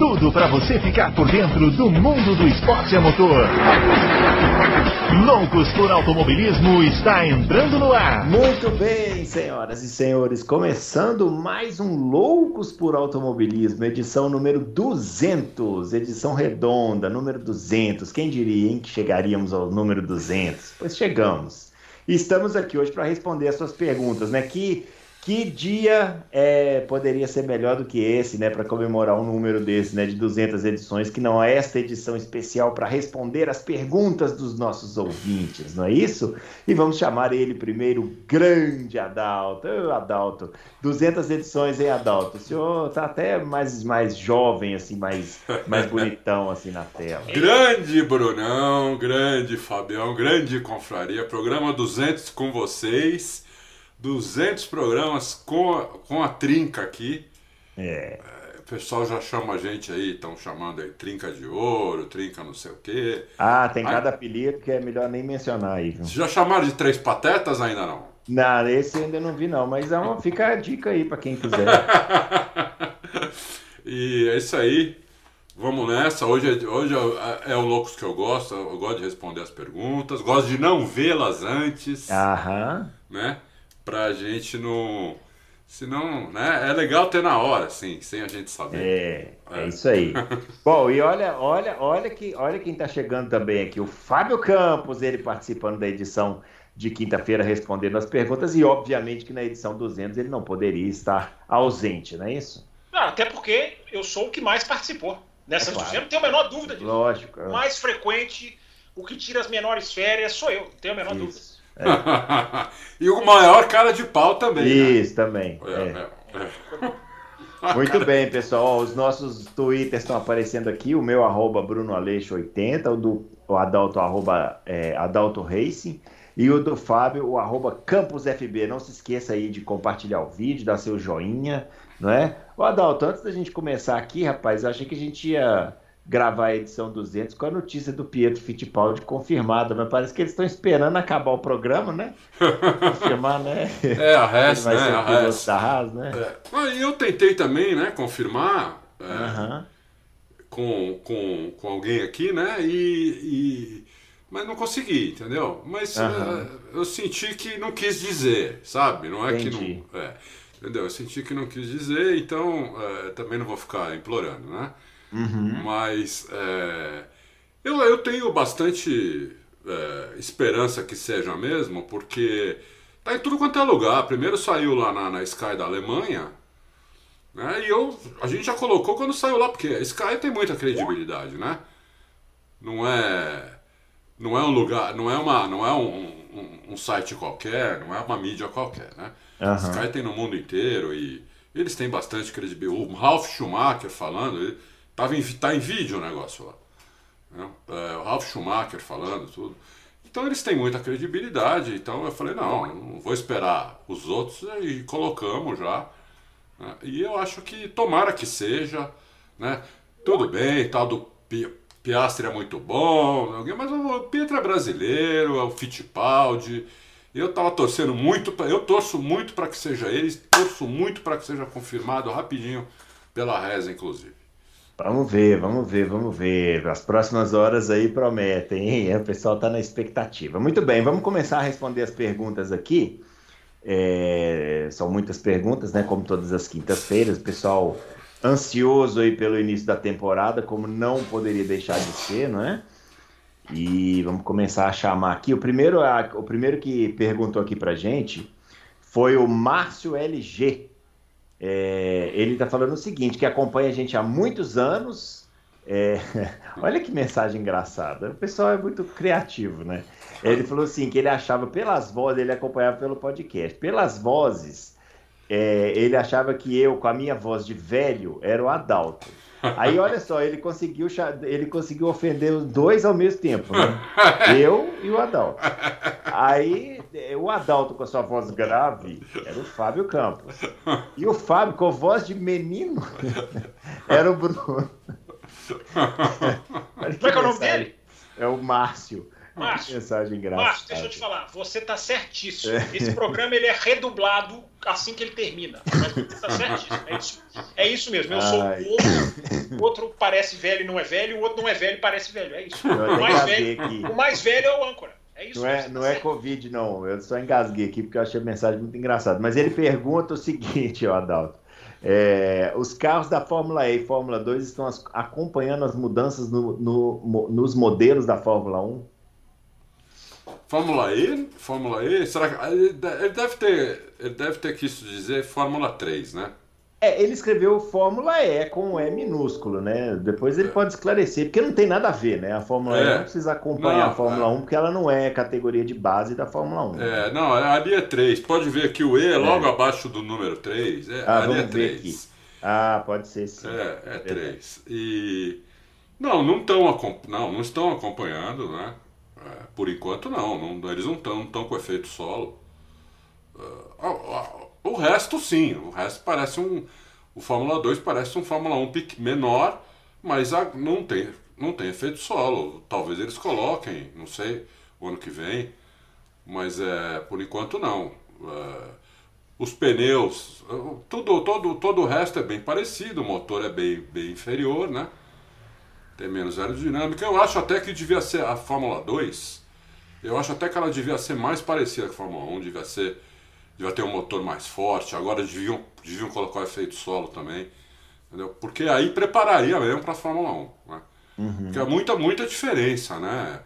tudo para você ficar por dentro do mundo do esporte a motor. Loucos por Automobilismo está entrando no ar. Muito bem, senhoras e senhores, começando mais um Loucos por Automobilismo, edição número 200, edição redonda, número 200. Quem diria, hein, que chegaríamos ao número 200? Pois chegamos. Estamos aqui hoje para responder as suas perguntas, né? Que que dia é, poderia ser melhor do que esse, né, para comemorar um número desse, né, de 200 edições, que não é esta edição especial para responder as perguntas dos nossos ouvintes, não é isso? E vamos chamar ele primeiro, grande Adalto. Ô, Adalto, 200 edições, hein, Adalto? O senhor tá até mais, mais jovem, assim, mais, mais bonitão, assim, na tela. Grande Brunão, grande Fabião, grande confraria, programa 200 com vocês. 200 programas com a, com a trinca aqui. É. O pessoal já chama a gente aí, estão chamando aí trinca de ouro, trinca não sei o quê. Ah, tem cada apelido que é melhor nem mencionar aí, viu? Já chamaram de três patetas ainda não? Não, esse eu ainda não vi não, mas é uma, fica a dica aí para quem quiser. e é isso aí. Vamos nessa. Hoje, é, hoje é, é o Loucos que eu gosto. Eu gosto de responder as perguntas. Gosto de não vê-las antes. Aham. Né? Pra gente não. Senão, né? É legal ter na hora, assim, sem a gente saber. É, é isso aí. Bom, e olha, olha, olha que, olha quem está chegando também aqui, o Fábio Campos, ele participando da edição de quinta-feira respondendo as perguntas e obviamente que na edição 200 ele não poderia estar ausente, não é isso? Não, até porque eu sou o que mais participou nessas é claro. 200, não tenho a menor dúvida disso. Lógico. É. O mais frequente, o que tira as menores férias sou eu, não tenho a menor isso. dúvida. É. e o maior cara de pau também. Né? Isso, né? também. É, é. Muito bem, pessoal. Os nossos twitters estão aparecendo aqui. O meu, arroba BrunoAleixo80, o do o Adalto, arroba é, Adalto Racing. E o do Fábio, o arroba CampusFB. Não se esqueça aí de compartilhar o vídeo, dar seu joinha, não é? O Adalto, antes da gente começar aqui, rapaz, eu achei que a gente ia gravar a edição 200 com a notícia do Pietro Fittipaldi confirmada, mas parece que eles estão esperando acabar o programa, né? Confirmar, né? É, a Haas, né? A Haas. Da Haas, né? É. eu tentei também, né, confirmar é, uh -huh. com, com, com alguém aqui, né? E, e, mas não consegui, entendeu? Mas uh -huh. eu senti que não quis dizer, sabe? Não é Entendi. que não... É, entendeu? Eu senti que não quis dizer, então é, também não vou ficar implorando, né? Uhum. Mas é, eu, eu tenho bastante é, esperança que seja mesmo, porque tá em tudo quanto é lugar. Primeiro saiu lá na, na Sky da Alemanha, né? E eu, a gente já colocou quando saiu lá, porque a Sky tem muita credibilidade, né? Não é, não é um lugar, não é uma, não é um, um, um site qualquer, não é uma mídia qualquer, né? Uhum. Sky tem no mundo inteiro e eles têm bastante credibilidade. O Ralph Schumacher falando, ele, Tava em, tá em vídeo o negócio lá. Né? É, o Ralf Schumacher falando tudo. Então eles têm muita credibilidade. Então eu falei, não, não vou esperar os outros e colocamos já. Né? E eu acho que tomara que seja. Né? Tudo bem, tal do Piastri é muito bom, mas o Pietro é brasileiro, é o Fittipaldi. Eu tava torcendo muito, eu torço muito para que seja ele, torço muito para que seja confirmado rapidinho pela reza, inclusive. Vamos ver, vamos ver, vamos ver. As próximas horas aí prometem, hein? O pessoal está na expectativa. Muito bem, vamos começar a responder as perguntas aqui. É, são muitas perguntas, né? Como todas as quintas-feiras, o pessoal ansioso aí pelo início da temporada, como não poderia deixar de ser, não é? E vamos começar a chamar aqui. O primeiro, a, o primeiro que perguntou aqui pra gente foi o Márcio LG. É, ele está falando o seguinte, que acompanha a gente há muitos anos. É, olha que mensagem engraçada. O pessoal é muito criativo, né? Ele falou assim que ele achava pelas vozes, ele acompanhava pelo podcast, pelas vozes, é, ele achava que eu, com a minha voz de velho, era o Adalto. Aí olha só, ele conseguiu, ele conseguiu ofender os dois ao mesmo tempo, né? Eu e o Adalto. Aí o Adalto com a sua voz grave era o Fábio Campos. E o Fábio com a voz de menino era o Bruno. Como é que é o nome dele? É o Márcio. Márcio, mensagem gráfica. Márcio, deixa eu te falar, você tá certíssimo. É. Esse programa ele é redublado assim que ele termina. Mas você tá certíssimo. É isso, é isso mesmo. Eu sou o outro, o outro parece velho e não é velho, o outro não é velho e parece velho. É isso. O mais velho, o mais velho é o âncora. É isso, não é, não é Covid, não. Eu só engasguei aqui porque eu achei a mensagem muito engraçada. Mas ele pergunta o seguinte, ó, Adalto. É, os carros da Fórmula E e Fórmula 2 estão as, acompanhando as mudanças no, no, nos modelos da Fórmula 1? Fórmula E? Fórmula E? Será que. Ele deve ter, ele deve ter quis dizer Fórmula 3, né? É, ele escreveu Fórmula E com E minúsculo, né? Depois ele é. pode esclarecer, porque não tem nada a ver, né? A Fórmula é. E não precisa acompanhar não, a Fórmula é. 1, porque ela não é categoria de base da Fórmula 1. É, não, ali é 3. Pode ver que o E é, é. logo abaixo do número 3. É, ah, ali é 3. Ah, pode ser sim. É, é 3. E. Não, não, tão, não, não estão acompanhando, né? É, por enquanto não, não eles não estão com efeito solo. Uh, o resto, sim. O resto parece um. O Fórmula 2 parece um Fórmula 1 menor, mas não tem, não tem efeito solo. Talvez eles coloquem, não sei, o ano que vem. Mas é, por enquanto não. É, os pneus, tudo, todo, todo o resto é bem parecido, o motor é bem, bem inferior, né? Tem menos aerodinâmica. Eu acho até que devia ser a Fórmula 2. Eu acho até que ela devia ser mais parecida com a Fórmula 1, devia ser devia ter um motor mais forte, agora deviam, deviam colocar o efeito solo também. Entendeu? Porque aí prepararia mesmo para a Fórmula 1. Né? Uhum. Porque é muita, muita diferença, né?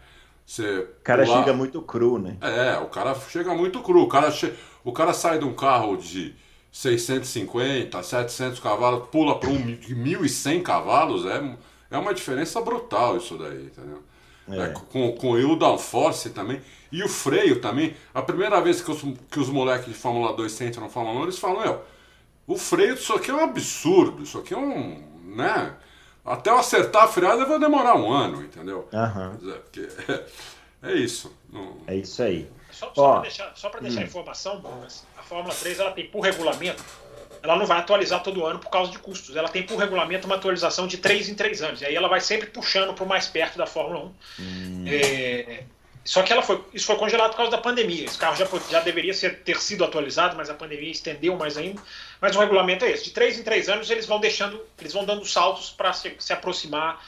Você o cara pular... chega muito cru, né? É, o cara chega muito cru. O cara, che... o cara sai de um carro de 650, 700 cavalos, pula para um de 1.100 cavalos, é, é uma diferença brutal isso daí, entendeu? É. É, com, com o downforce também. E o freio também. A primeira vez que os, que os moleques de Fórmula 2 sentam no Fórmula 1, eles falam, meu, o freio disso aqui é um absurdo, isso aqui é um. né? Até eu acertar a freada vai demorar um ano, entendeu? Uhum. É, é, isso. Não... É isso aí. Só, só para deixar, só deixar hum. a informação, a Fórmula 3 ela tem por regulamento ela não vai atualizar todo ano por causa de custos. Ela tem por regulamento uma atualização de 3 em 3 anos. E aí ela vai sempre puxando para o mais perto da Fórmula 1. Hum. É, só que ela foi, isso foi congelado por causa da pandemia. Esse carro já, já deveria ser, ter sido atualizado, mas a pandemia estendeu mais ainda. Mas o regulamento é esse: de 3 em 3 anos eles vão deixando, eles vão dando saltos para se, se, aproximar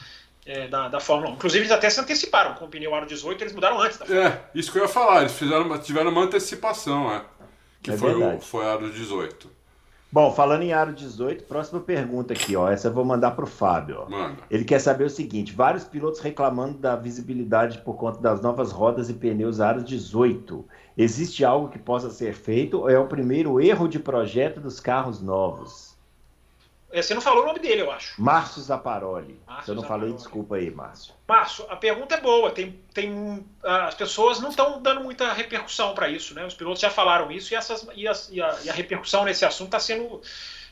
é, da, da, Fórmula 1. Inclusive, eles até se anteciparam com o pneu Aro 18, eles mudaram antes da Fórmula 1. É, isso que eu ia falar, eles fizeram, tiveram uma antecipação, é, que é foi, o, foi Aro 18. Bom, falando em aro 18, próxima pergunta aqui, ó. Essa eu vou mandar para o Fábio. Ó. Manda. Ele quer saber o seguinte: vários pilotos reclamando da visibilidade por conta das novas rodas e pneus aro 18. Existe algo que possa ser feito ou é o primeiro erro de projeto dos carros novos? É, você não falou o nome dele, eu acho. Márcio Zaparoli. Márcio Se eu não Zaparoli. falei, desculpa aí, Márcio. Márcio, a pergunta é boa. Tem, tem, as pessoas não estão dando muita repercussão para isso, né? Os pilotos já falaram isso e, essas, e, as, e, a, e a, repercussão nesse assunto está sendo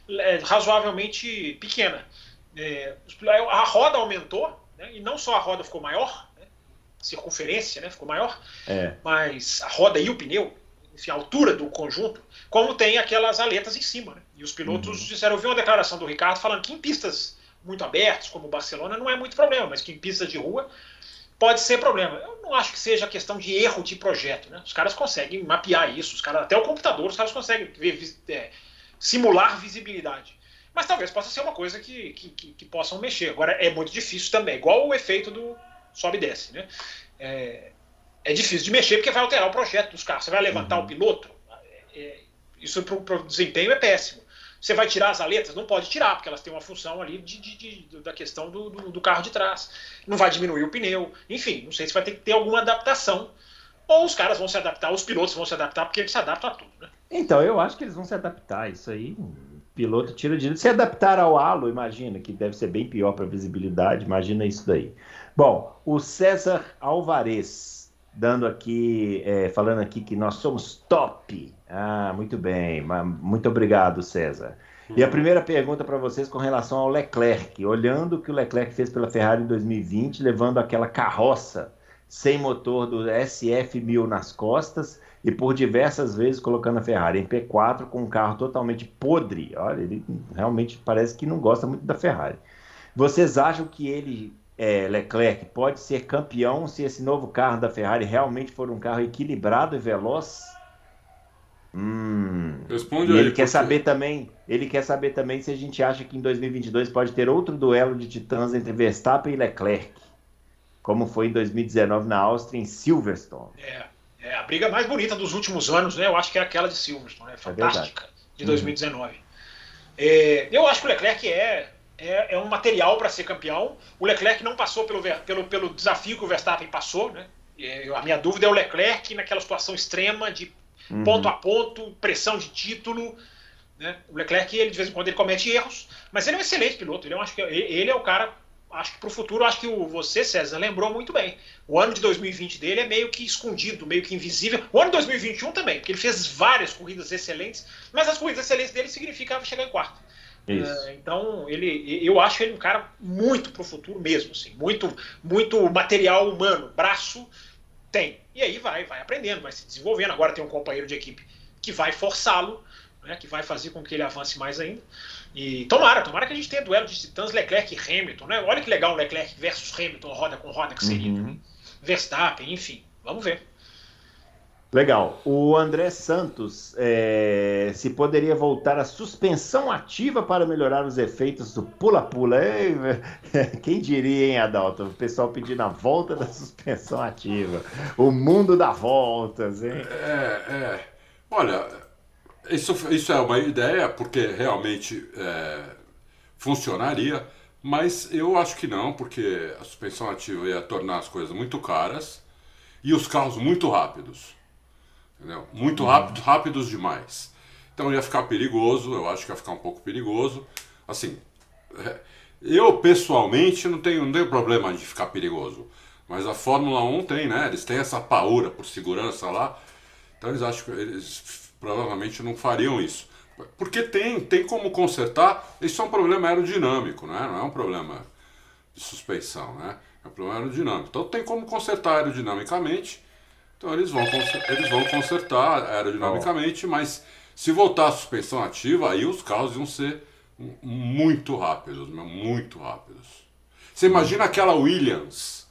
é, razoavelmente pequena. É, a roda aumentou, né? e não só a roda ficou maior, né? circunferência né? ficou maior, é. mas a roda e o pneu enfim, a altura do conjunto, como tem aquelas aletas em cima. Né? E os pilotos uhum. disseram, eu vi uma declaração do Ricardo falando que em pistas muito abertas, como Barcelona, não é muito problema, mas que em pistas de rua pode ser problema. Eu não acho que seja questão de erro de projeto. Né? Os caras conseguem mapear isso, os caras, até o computador, os caras conseguem ver, é, simular visibilidade. Mas talvez possa ser uma coisa que, que, que, que, possam mexer. Agora, é muito difícil também, igual o efeito do sobe e desce. Né? É, é difícil de mexer porque vai alterar o projeto dos carros. Você vai levantar uhum. o piloto, é, é isso para o desempenho é péssimo. Você vai tirar as aletas? Não pode tirar, porque elas têm uma função ali de, de, de da questão do, do, do, carro de trás. Não vai diminuir o pneu. Enfim, não sei se vai ter que ter alguma adaptação. Ou os caras vão se adaptar, os pilotos vão se adaptar, porque eles se adaptam a tudo. Né? Então, eu acho que eles vão se adaptar. Isso aí, piloto tira de se adaptar ao halo, imagina, que deve ser bem pior para a visibilidade. Imagina isso daí. Bom, o César Alvarez dando aqui, é, falando aqui que nós somos top. Ah, muito bem, muito obrigado, César. E a primeira pergunta para vocês com relação ao Leclerc, olhando o que o Leclerc fez pela Ferrari em 2020, levando aquela carroça sem motor do SF1000 nas costas e por diversas vezes colocando a Ferrari em P4 com um carro totalmente podre. Olha, ele realmente parece que não gosta muito da Ferrari. Vocês acham que ele é, Leclerc pode ser campeão se esse novo carro da Ferrari realmente for um carro equilibrado e veloz? Hum. Responde e aí. ele quer porque- saber também, ele quer saber também se a gente acha que em 2022 pode ter outro duelo de titãs entre Verstappen e Leclerc, como foi em 2019 na Áustria em Silverstone. É, é a briga mais bonita dos últimos anos, né? Eu acho que é aquela de Silverstone, né? Fantástica, de Uhum. 2019. É, eu acho que o Leclerc é, é, é um material para ser campeão. O Leclerc não passou pelo, pelo, pelo desafio que o Verstappen passou, né? É, a minha dúvida é o Leclerc naquela situação extrema de Uhum. ponto a ponto, pressão de título. Né? O Leclerc, ele, de vez em quando, ele comete erros, mas ele é um excelente piloto. Ele, eu acho que, ele é o cara, acho que para o futuro, acho que o, você, César, lembrou muito bem. O ano de 2020 dele é meio que escondido, meio que invisível. O ano de 2021 também, porque ele fez várias corridas excelentes, mas as corridas excelentes dele significava chegar em quarto. Isso. É, então, ele, eu acho ele um cara muito pro futuro mesmo, assim, muito, muito material humano, braço tem. E aí vai, vai aprendendo, vai se desenvolvendo. Agora tem um companheiro de equipe que vai forçá-lo, né, que vai fazer com que ele avance mais ainda. E tomara, tomara que a gente tenha duelo de titãs Leclerc e Hamilton, né? Olha que legal o Leclerc versus Hamilton, roda com roda que seria. Uhum. Verstappen, enfim, vamos ver. Legal. O André Santos, é, se poderia voltar a suspensão ativa para melhorar os efeitos do pula-pula. Quem diria, hein, Adalto? O pessoal pedindo a volta da suspensão ativa. O mundo dá voltas, hein? É, é. Olha, isso, isso é uma ideia, porque realmente é, funcionaria, mas eu acho que não, porque a suspensão ativa ia tornar as coisas muito caras e os carros muito rápidos. Entendeu? Muito rápidos, rápidos demais. Então ia ficar perigoso, eu acho que ia ficar um pouco perigoso. Assim, é, eu pessoalmente não tenho, não tenho problema de ficar perigoso. Mas a Fórmula 1 tem, né? Eles têm essa paura por segurança lá. Então eles acham que eles provavelmente não fariam isso. Porque tem, tem como consertar. Isso é um problema aerodinâmico, né? Não é um problema de suspensão, né? É um problema aerodinâmico. Então tem como consertar aerodinamicamente. Então eles vão, eles vão consertar aerodinamicamente, mas se voltar a suspensão ativa, aí os carros iam ser mu- muito rápidos, muito rápidos. Você imagina aquela Williams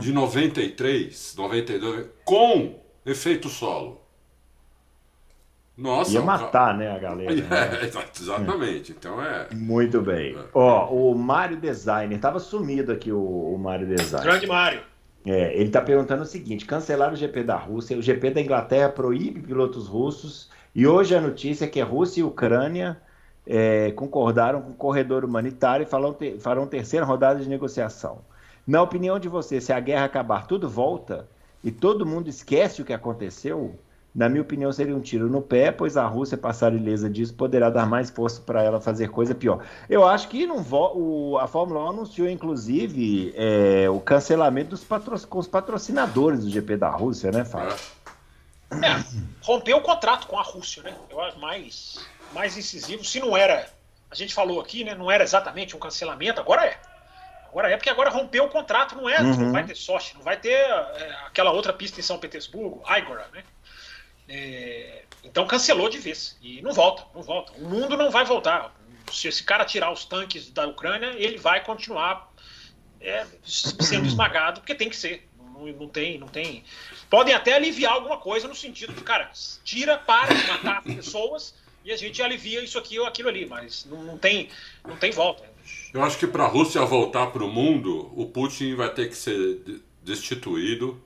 de 93, 92, com efeito solo. Nossa, Ia matar, né, a galera. né? É, exa- exatamente. Então é. Muito bem. Ó, o Mário Designer, tava sumido aqui o, o Mário Designer. Grande Mário. É, ele está perguntando o seguinte: cancelaram o GP da Rússia, o GP da Inglaterra proíbe pilotos russos, e hoje a notícia é que a Rússia e a Ucrânia é, concordaram com o corredor humanitário e farão, ter, farão terceira rodada de negociação. Na opinião de você, se a guerra acabar, tudo volta e todo mundo esquece o que aconteceu? Na minha opinião, seria um tiro no pé, pois a Rússia passar ilesa disso poderá dar mais força para ela fazer coisa pior. Eu acho que não o- a Fórmula 1 anunciou, inclusive, é, o cancelamento dos patro- com os patrocinadores do GP da Rússia, né, Fábio? é. É, rompeu o contrato com a Rússia, né? Eu acho mais, mais incisivo. Se não era, a gente falou aqui, né? Não era exatamente um cancelamento, agora é. Agora é porque agora rompeu o contrato, não é? Uhum. Não vai ter Sochi, não vai ter é, aquela outra pista em São Petersburgo, Igora, né? É, então cancelou de vez e não volta, não volta. O mundo não vai voltar. Se esse cara tirar os tanques da Ucrânia, ele vai continuar é, sendo esmagado, porque tem que ser. Não, não tem, não tem. Podem até aliviar alguma coisa no sentido de, cara, tira, para de matar pessoas e a gente alivia isso aqui ou aquilo ali, mas não, não tem, não tem volta. Eu acho que para a Rússia voltar para o mundo, o Putin vai ter que ser de- destituído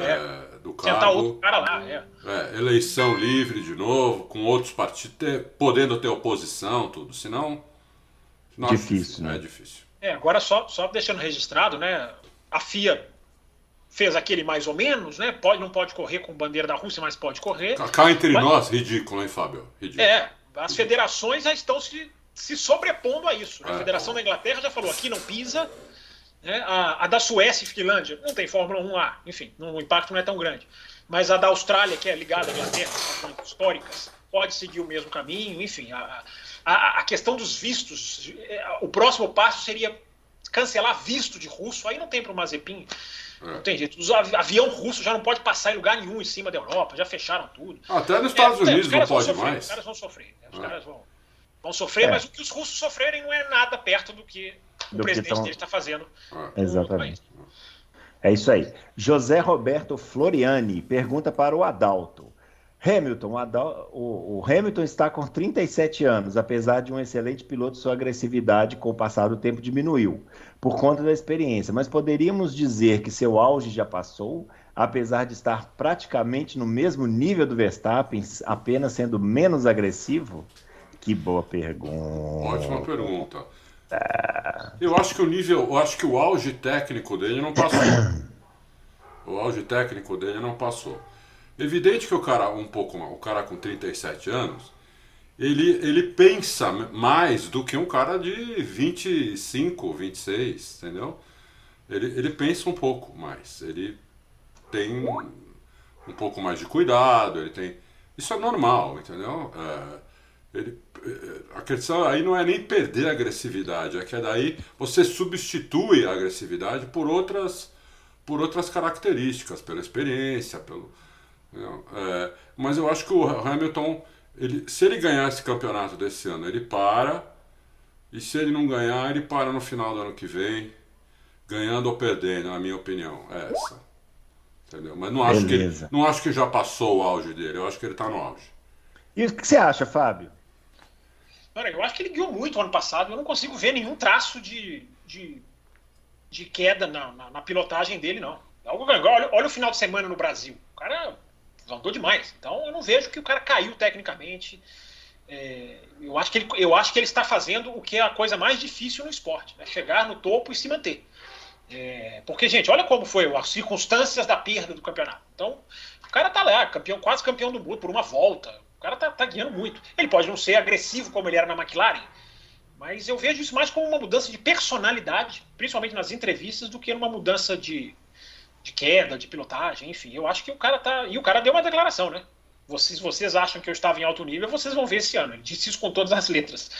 É. é, do Sentar outro cargo. cara lá, é. É, eleição livre de novo, com outros partidos, ter- podendo ter oposição, tudo. Senão. não acho Difícil, né? É difícil. É, agora só, só deixando registrado, né? A FIA fez aquele mais ou menos, né? Pode, não pode correr com bandeira da Rússia, mas pode correr. Cá- Cá entre Mas- nós, ridículo, hein, Fábio? Ridículo. É, as federações já estão se, se sobrepondo a isso. né? A É. Federação da Inglaterra já falou, aqui não pisa. Né? A, a da Suécia e Finlândia não tem Fórmula 1 lá, enfim, não- o impacto não é tão grande. Mas a da Austrália, que é ligada à Inglaterra, históricas, pode seguir o mesmo caminho, enfim. A, a, a questão dos vistos, é, o próximo passo seria cancelar visto de russo, aí não tem para o Mazepin. Não tem jeito. Os avi- avião russo já não pode passar em lugar nenhum em cima da Europa, já fecharam tudo. Até nos Estados É, Unidos os não pode sofrer, mais. Os caras vão sofrer. né? Os É. caras vão, vão sofrer, É. mas o que os russos sofrerem não é nada perto do que o presidente tão... dele está fazendo. Ah. Exatamente. É isso aí. José Roberto Floriani pergunta para o Adalto. Hamilton, o, o, Hamilton está com 37 anos, apesar de um excelente piloto, sua agressividade com o passar do tempo diminuiu, por conta da experiência. Mas poderíamos dizer que seu auge já passou, apesar de estar praticamente no mesmo nível do Verstappen, apenas sendo menos agressivo? Que boa pergunta. Ótima pergunta. Eu acho que o nível, eu acho que o auge técnico dele não passou. o auge técnico dele não passou. Evidente que o cara um pouco, o cara com 37 anos, ele, ele pensa mais do que um cara de 25, 26, entendeu? Ele, ele pensa um pouco mais, ele tem um pouco mais de cuidado, ele tem. Isso é normal, entendeu? É, ele, a questão aí não é nem perder a agressividade, é que daí você substitui a agressividade por outras, por outras características, pela experiência, pelo. É, mas eu acho que o Hamilton, ele, se ele ganhar esse campeonato desse ano, ele para, e se ele não ganhar, ele para no final do ano que vem, ganhando ou perdendo, na minha opinião. É essa. Entendeu? Mas não acho, que ele, não acho que já passou o auge dele, eu acho que ele está no auge. E o que você acha, Fábio? Olha, eu acho que ele guiou muito ano passado. Eu não consigo ver nenhum traço de, de, de queda na, na, na, pilotagem dele, não. Olha, olha o final de semana no Brasil. O cara andou demais. Então eu não vejo que o cara caiu tecnicamente. É, eu, acho que ele, eu acho que ele está fazendo o que é a coisa mais difícil no esporte: né? chegar no topo e se manter. É, porque, gente, olha como foi as circunstâncias da perda do campeonato. Então, o cara tá lá, campeão, quase campeão do mundo por uma volta cara tá, tá guiando muito. Ele pode não ser agressivo como ele era na McLaren, mas eu vejo isso mais como uma mudança de personalidade, principalmente nas entrevistas, do que uma mudança de, de queda, de pilotagem, enfim. Eu acho que o cara tá. E o cara deu uma declaração, né? Vocês, vocês acham que eu estava em alto nível, vocês vão ver esse ano. Ele disse isso com todas as letras.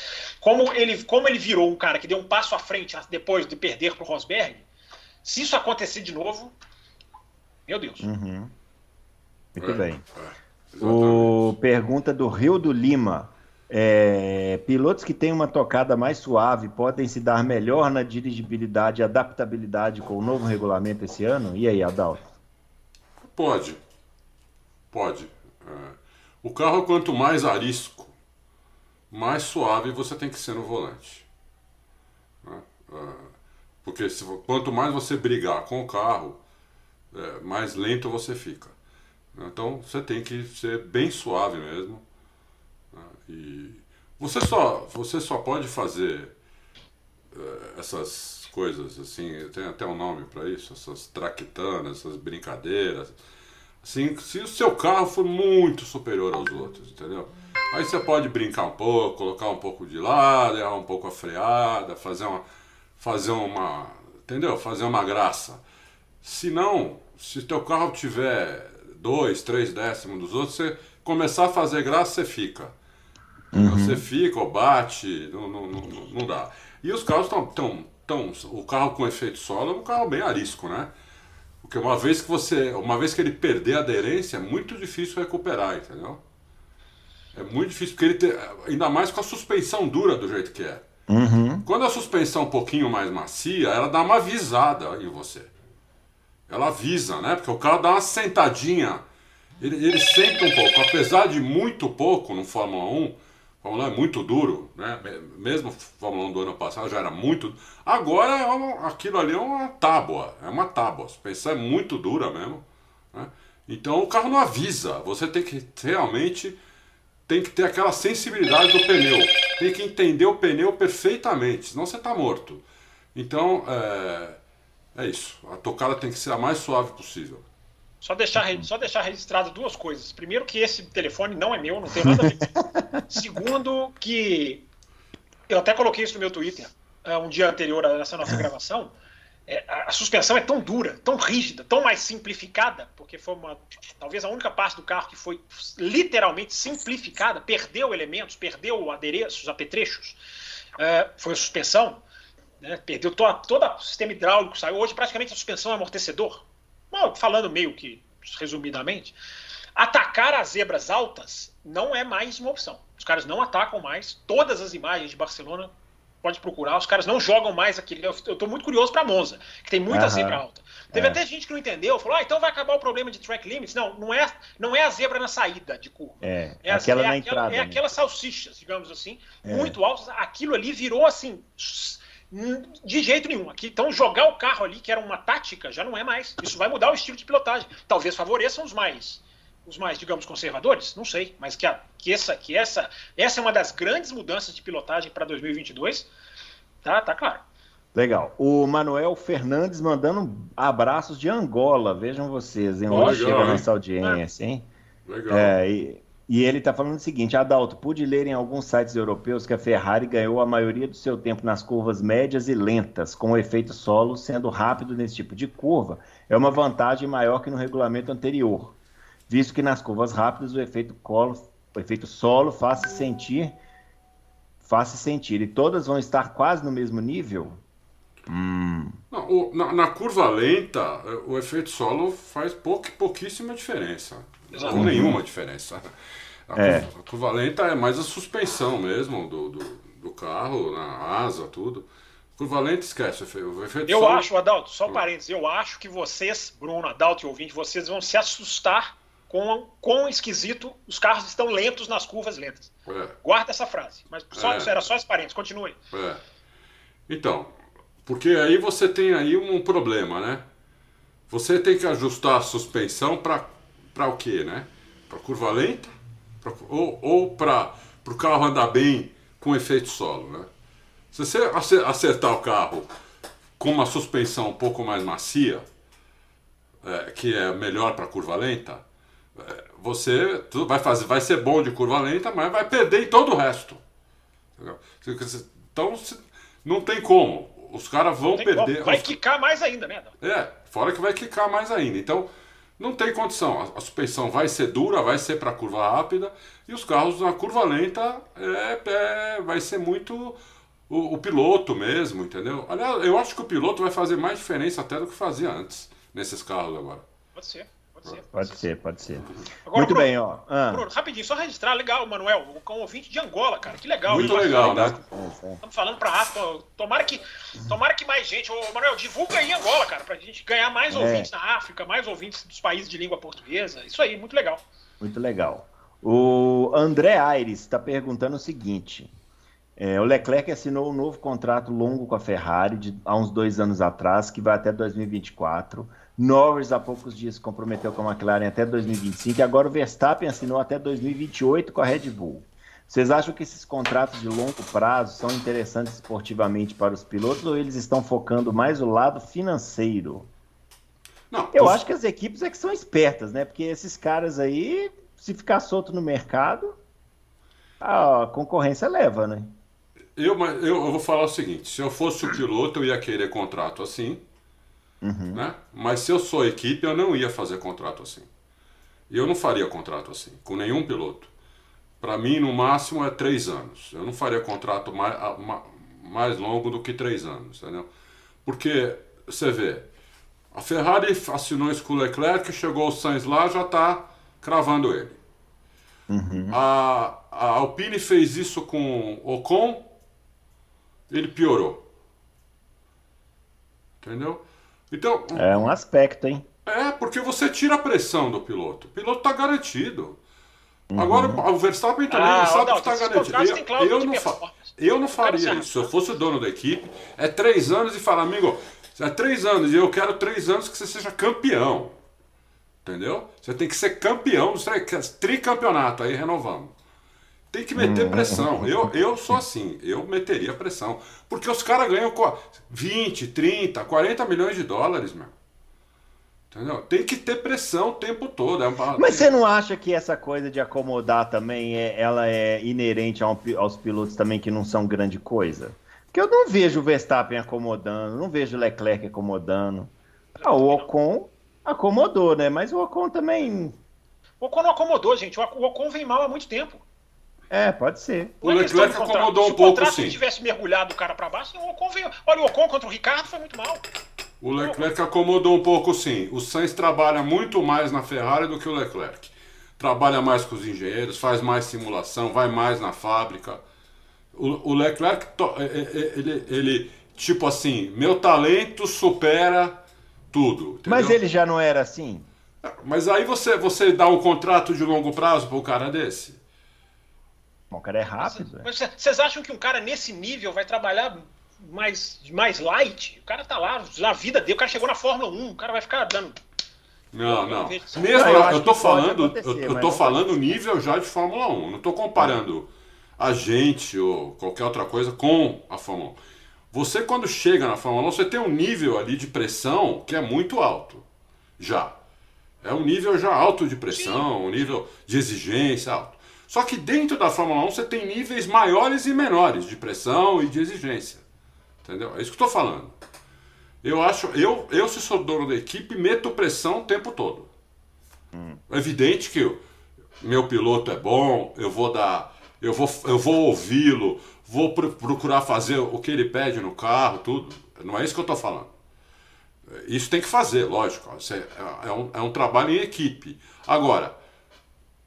Como ele, como ele virou um cara que deu um passo à frente depois de perder para o Rosberg, se isso acontecer de novo, meu Deus. Uhum. Muito é, bem. O pergunta do Rio do Lima. É, pilotos que têm uma tocada mais suave podem se dar melhor na dirigibilidade e adaptabilidade com o novo regulamento esse ano? E aí, Adalto? Pode. Pode. É. O carro, quanto mais arisco, mais suave você tem que ser no volante. Né? É. Porque se, quanto mais você brigar com o carro, é, mais lento você fica. Então você tem que ser bem suave mesmo. Né? E você só, você só pode fazer uh, essas coisas assim, tem até um nome para isso, essas traquitanas, essas brincadeiras. Assim, se o seu carro for muito superior aos outros, entendeu? Aí você pode brincar um pouco, colocar um pouco de lado, errar um pouco a freada, fazer uma, fazer uma, entendeu? Fazer uma graça. Se não, se teu carro tiver dois, três décimos dos outros, você começar a fazer graça, você fica. Uhum. Você fica ou bate, não, não, não, não dá. E os carros estão tão, tão. O carro com efeito solo é um carro bem arisco, né? Porque uma vez que você. Uma vez que ele perder a aderência, é muito difícil recuperar, entendeu? É muito difícil, porque ele tem, ainda mais com a suspensão dura do jeito que é. Uhum. Quando a suspensão é um pouquinho mais macia, ela dá uma visada em você ela avisa, né? Porque o carro dá uma sentadinha, ele, ele senta um pouco, apesar de muito pouco no Fórmula 1, Fórmula 1 é muito duro, né? Mesmo Fórmula 1 do ano passado já era muito. Agora é uma, aquilo ali é uma tábua, é uma tábua. A suspensão é muito dura mesmo. Né? Então o carro não avisa. Você tem que realmente tem que ter aquela sensibilidade do pneu. Tem que entender o pneu perfeitamente, senão você está morto. Então, é, é isso. A tocada tem que ser a mais suave possível. Só deixar, só deixar registrado duas coisas. Primeiro, que esse telefone não é meu, não tem nada a ver. Segundo, que eu até coloquei isso no meu Twitter uh, um dia anterior a essa nossa gravação. É, a, a, suspensão é tão dura, tão rígida, tão mais simplificada, porque foi uma talvez a única parte do carro que foi literalmente simplificada, perdeu elementos, perdeu adereços, apetrechos, uh, foi a suspensão né? Perdeu to todo o sistema hidráulico, saiu. Hoje praticamente a suspensão é amortecedor. Bom, falando meio que resumidamente, atacar as zebras altas não é mais uma opção. Os caras não atacam mais. Todas as imagens de Barcelona pode procurar. Os caras não jogam mais aquele. Eu estou muito curioso para Monza, que tem muita uhum. zebra alta. Teve é. até gente que não entendeu, falou: ah, então vai acabar o problema de track limits. Não, não é, não é a zebra na saída de curva. É, é aquela é na aquela, entrada. É né? aquelas salsichas, digamos assim, é. muito altas. Aquilo ali virou assim. De jeito nenhum. Aqui, então, jogar o carro ali, que era uma tática, já não é mais. Isso vai mudar o estilo de pilotagem. Talvez favoreçam os mais os mais, digamos, conservadores? Não sei, mas que, a, que, essa, que essa, essa é uma das grandes mudanças de pilotagem para 2022, tá, tá claro. Legal. O Manuel Fernandes mandando abraços de Angola. Vejam vocês, hein? Hoje chega a nossa audiência, hein? Legal. É, e, e, ele está falando o seguinte: Adalto, pude ler em alguns sites europeus que a Ferrari ganhou a maioria do seu tempo nas curvas médias e lentas, com o efeito solo sendo rápido nesse tipo de curva. É uma vantagem maior que no regulamento anterior visto que nas curvas rápidas o efeito, colo, o efeito solo faz-se sentir, faz-se sentir, e todas vão estar quase no mesmo nível? Hum. Não, o, na, na, curva lenta, o efeito solo faz pouca, pouquíssima diferença. Não uhum. nenhuma diferença. A, é. curva, a, curva, lenta é mais a suspensão mesmo do, do, do carro, na asa, tudo. Curva lenta, esquece o efeito Eu solo... acho, Adalto, só um parênteses, eu acho que vocês, Bruno, Adalto e ouvinte, vocês vão se assustar com quão esquisito os carros estão lentos nas curvas lentas. É. Guarda essa frase. Mas só, é. era só esse parênteses, continue. É. Então, porque aí você tem aí um problema, né? Você tem que ajustar a suspensão para o quê, né? Para curva lenta? Pra, ou ou para o carro andar bem com efeito solo, né? Se você acertar o carro com uma suspensão um pouco mais macia, é, que é melhor para curva lenta, você vai fazer, vai ser bom de curva lenta, mas vai perder em todo o resto. Então não tem como. Os caras vão perder. Como. Vai quicar mais ainda, né? É, fora que vai quicar mais ainda. Então não tem condição. A, a suspensão vai ser dura, vai ser para curva rápida e os carros na curva lenta é, é vai ser muito o, o, piloto mesmo, entendeu? Aliás, eu acho que o piloto vai fazer mais diferença até do que fazia antes nesses carros agora. Pode ser. Pode ser. Pode ser, pode ser. Agora, Muito Bruno, bem, ó. Ah. Bruno, rapidinho, só registrar, legal, Manuel, com um ouvinte de Angola, cara, que legal. Muito legal, né? Estamos falando pra África, tomara que, tomara que mais gente, ô Manuel, divulga aí Angola, cara, pra gente ganhar mais é. ouvintes na África, mais ouvintes dos países de língua portuguesa, isso aí, muito legal. Muito legal. O André Aires está perguntando o seguinte, é, o Leclerc assinou um novo contrato longo com a Ferrari de, há uns dois anos atrás, que vai até 2024, Norris há poucos dias se comprometeu com a McLaren até 2025 e agora o Verstappen assinou até 2028 com a Red Bull. Vocês acham que esses contratos de longo prazo são interessantes esportivamente para os pilotos ou eles estão focando mais o lado financeiro? Não, eu os... acho que as equipes é que são espertas, né? Porque esses caras aí, se ficar solto no mercado, a concorrência leva, né? Eu, eu, eu vou falar o seguinte: se eu fosse o piloto, eu ia querer contrato assim Uhum. Né? Mas se eu sou equipe, eu não ia fazer contrato assim. Eu não faria contrato assim, com nenhum piloto. Para mim, no máximo, é três anos. Eu não faria contrato mais, mais longo do que três anos, entendeu? Porque, você vê, a Ferrari assinou isso com o Leclerc, chegou o Sainz lá, já está cravando ele. Uhum. A, a Alpine fez isso com o Ocon, ele piorou. Entendeu? Então, é um aspecto, hein? É, porque você tira a pressão do piloto. O piloto está garantido. Uhum. Agora, o Verstappen também ah, sabe não, que está garantido. Eu, eu, não fa eu não faria isso. Se eu fosse o dono da equipe, é três anos e falar, amigo, é três anos e eu quero três anos que você seja campeão. Entendeu? Você tem que ser campeão dos tricampeonato, aí renovamos. Tem que meter uhum. pressão. Eu, eu sou assim, eu meteria pressão. Porque os caras ganham 20, 30, 40 milhões de dólares, meu. Entendeu? Tem que ter pressão o tempo todo. É uma... Mas você não acha que essa coisa de acomodar também é, ela é inerente aos pilotos também que não são grande coisa? Porque eu não vejo o Verstappen acomodando, não vejo o Leclerc acomodando. Ah, o Ocon acomodou, né? Mas o Ocon também. O Ocon não acomodou, gente. O Ocon vem mal há muito tempo. É, pode ser. O Leclerc acomodou um pouco, sim. Se o tivesse mergulhado o cara para baixo, o Ocon veio. Olha, o Ocon contra o Ricardo foi muito mal. O Leclerc acomodou um pouco, sim. O Sainz trabalha muito mais na Ferrari do que o Leclerc. Trabalha mais com os engenheiros, faz mais simulação, vai mais na fábrica. O, o Leclerc, to, é, é, ele, ele, tipo assim, meu talento supera tudo. Entendeu? Mas ele já não era assim? Mas aí você, você dá um contrato de longo prazo para um cara desse? Bom, o cara é rápido. Mas vocês acham que um cara nesse nível vai trabalhar mais, mais light? O cara tá lá, a vida dele, o cara chegou na Fórmula 1, o cara vai ficar dando. Não, não. Mesmo, eu, eu tô falando, eu, eu tô falando nível já de Fórmula 1. Não tô comparando a gente ou qualquer outra coisa com a Fórmula 1. Você, quando chega na Fórmula 1, você tem um nível ali de pressão que é muito alto. Já. É um nível já alto de pressão, um nível de exigência alto. Só que dentro da Fórmula 1 você tem níveis maiores e menores de pressão e de exigência. Entendeu? É isso que eu estou falando. Eu acho, eu, eu se sou dono da equipe, meto pressão o tempo todo. Hum. É evidente que meu piloto é bom, eu vou dar, eu vou, eu vou ouvi-lo, vou procurar fazer o que ele pede no carro, tudo. Não é isso que eu estou falando. Isso tem que fazer, lógico. É, é, um, é um trabalho em equipe. Agora,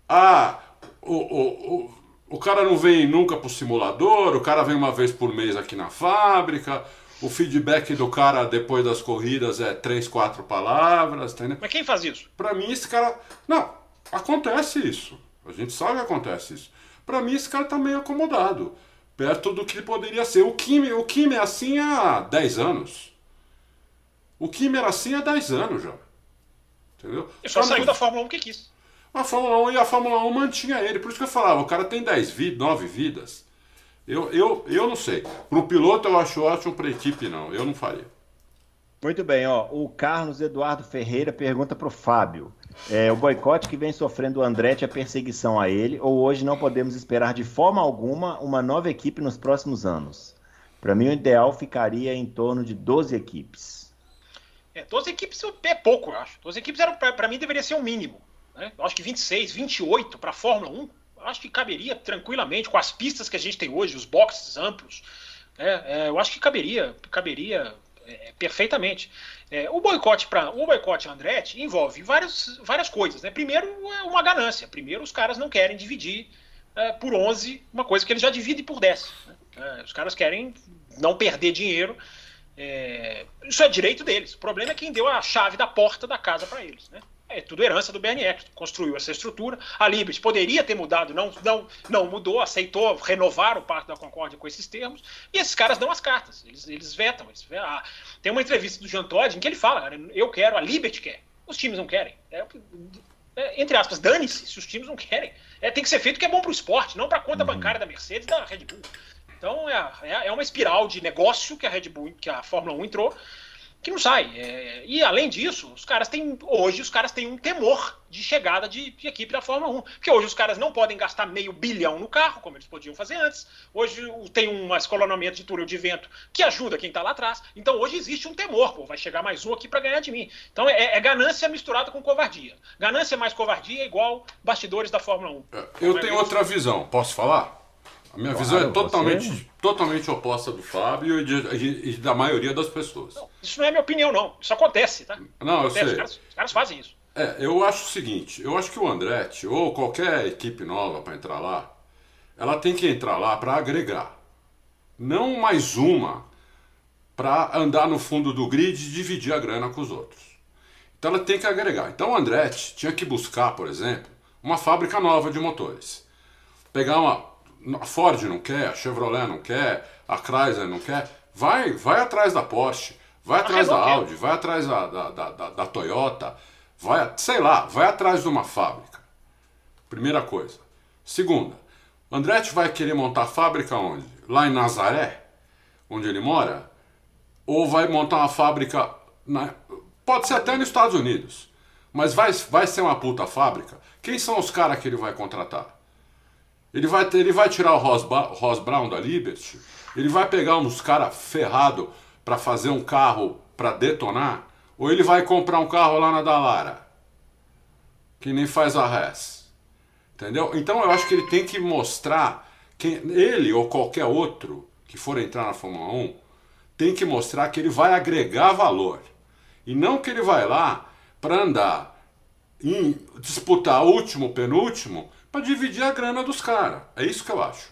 ah, o, o, o, o cara não vem nunca para o simulador, o cara vem uma vez por mês aqui na fábrica, o feedback do cara depois das corridas é três, quatro palavras, entendeu? Mas quem faz isso? Para mim, esse cara. Não, acontece isso. A gente sabe que acontece isso. Para mim, esse cara tá meio acomodado. Perto do que poderia ser. O Kim, o Kim é assim há 10 anos. O Kim era assim há 10 anos já. Entendeu? Ele só saiu da Fórmula 1 que quis. A Fórmula 1 e a Fórmula 1 mantinha ele. Por isso que eu falava, o cara tem 10 vidas, 9 vidas. Eu, eu, eu não sei. Para o piloto eu acho ótimo, para a equipe não. Eu não faria. Muito bem, ó. O Carlos Eduardo Ferreira pergunta para o Fábio. É, o boicote que vem sofrendo o Andretti é perseguição a ele, ou hoje não podemos esperar de forma alguma uma nova equipe nos próximos anos? Para mim, o ideal ficaria em torno de 12 equipes. É, 12 equipes é pouco, eu acho. 12 equipes para mim deveria ser um mínimo. Né? Eu acho que 26, 28 para a Fórmula 1, acho que caberia tranquilamente com as pistas que a gente tem hoje, os boxes amplos. Né? É, eu acho que caberia, caberia é, perfeitamente. É, o boicote para o boicote Andretti envolve várias, várias coisas. Né? Primeiro, é uma ganância. Primeiro, os caras não querem dividir é, por 11 uma coisa que eles já dividem por 10. Né? É, os caras querem não perder dinheiro é, isso é direito deles. O problema é quem deu a chave da porta da casa para eles. Né? É tudo herança do BNF, construiu essa estrutura. A Liberty poderia ter mudado, não, não, não mudou, aceitou renovar o Pacto da Concórdia com esses termos, e esses caras dão as cartas, eles, eles vetam. Eles, ah, tem uma entrevista do Jean Todt em que ele fala: eu quero, a Liberty quer, os times não querem. É, é, entre aspas, dane-se se os times não querem. É, tem que ser feito o que é bom para o esporte, não para a conta uhum. bancária da Mercedes e da Red Bull. Então é, é, é uma espiral de negócio que a Red Bull, que a Fórmula 1 entrou, que não sai. É, e além disso, os caras têm. Hoje os caras têm um temor de chegada de, de, equipe da Fórmula 1. Porque hoje os caras não podem gastar meio bilhão no carro, como eles podiam fazer antes. Hoje tem um escolonamento de túnel de vento que ajuda quem está lá atrás. Então hoje existe um temor, pô, vai chegar mais um aqui para ganhar de mim. Então é, é, ganância misturada com covardia. Ganância mais covardia é igual bastidores da Fórmula 1. É, eu tenho outra visão, posso falar? A minha claro, visão é totalmente, você... totalmente oposta do Fábio e, de, e, da maioria das pessoas. Não, isso não é minha opinião, não. Isso acontece, tá? Não, acontece. eu sei. Os caras, os caras, fazem isso. É, eu acho o seguinte: eu acho que o Andretti, ou qualquer equipe nova para entrar lá, ela tem que entrar lá para agregar. Não mais uma para andar no fundo do grid e dividir a grana com os outros. Então ela tem que agregar. Então o Andretti tinha que buscar, por exemplo, uma fábrica nova de motores. Pegar uma a Ford não quer, a Chevrolet não quer, a Chrysler não quer, vai, vai atrás da Porsche, vai atrás da Audi, vai atrás da, da, da, da, Toyota, vai, sei lá, vai atrás de uma fábrica. Primeira coisa. Segunda, Andretti vai querer montar fábrica onde? Lá em Nazaré, onde ele mora? Ou vai montar uma fábrica, na, pode ser até nos Estados Unidos, mas vai, vai ser uma puta fábrica? Quem são os caras que ele vai contratar? Ele vai, ele vai tirar o Ross, Ross Brown da Liberty? Ele vai pegar uns caras ferrado para fazer um carro para detonar? Ou ele vai comprar um carro lá na Dallara? Que nem faz a res. Entendeu? Então eu acho que ele tem que mostrar, quem, ele ou qualquer outro que for entrar na Fórmula 1, tem que mostrar que ele vai agregar valor. E não que ele vai lá para andar em disputar último, penúltimo para dividir a grana dos caras. É isso que eu acho.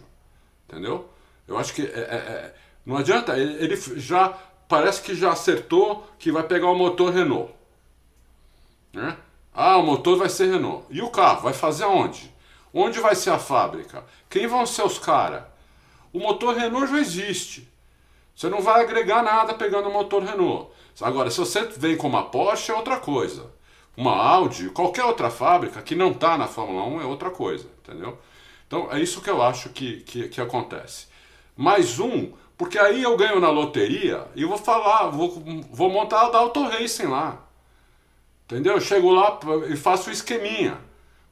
Entendeu? Eu acho que é, é, é, não adianta, ele, ele já parece que já acertou que vai pegar o motor Renault. Né? Ah, o motor vai ser Renault. E o carro vai fazer aonde? Onde vai ser a fábrica? Quem vão ser os caras? O motor Renault já existe. Você não vai agregar nada pegando o motor Renault. Agora, se você vem com uma Porsche, é outra coisa. Uma Audi, qualquer outra fábrica que não está na Fórmula 1 é outra coisa, entendeu? Então, é isso que eu acho que, que, que acontece. Mais um, porque aí eu ganho na loteria e vou falar, vou, vou montar a da Auto Racing lá. Entendeu? Eu chego lá e faço o esqueminha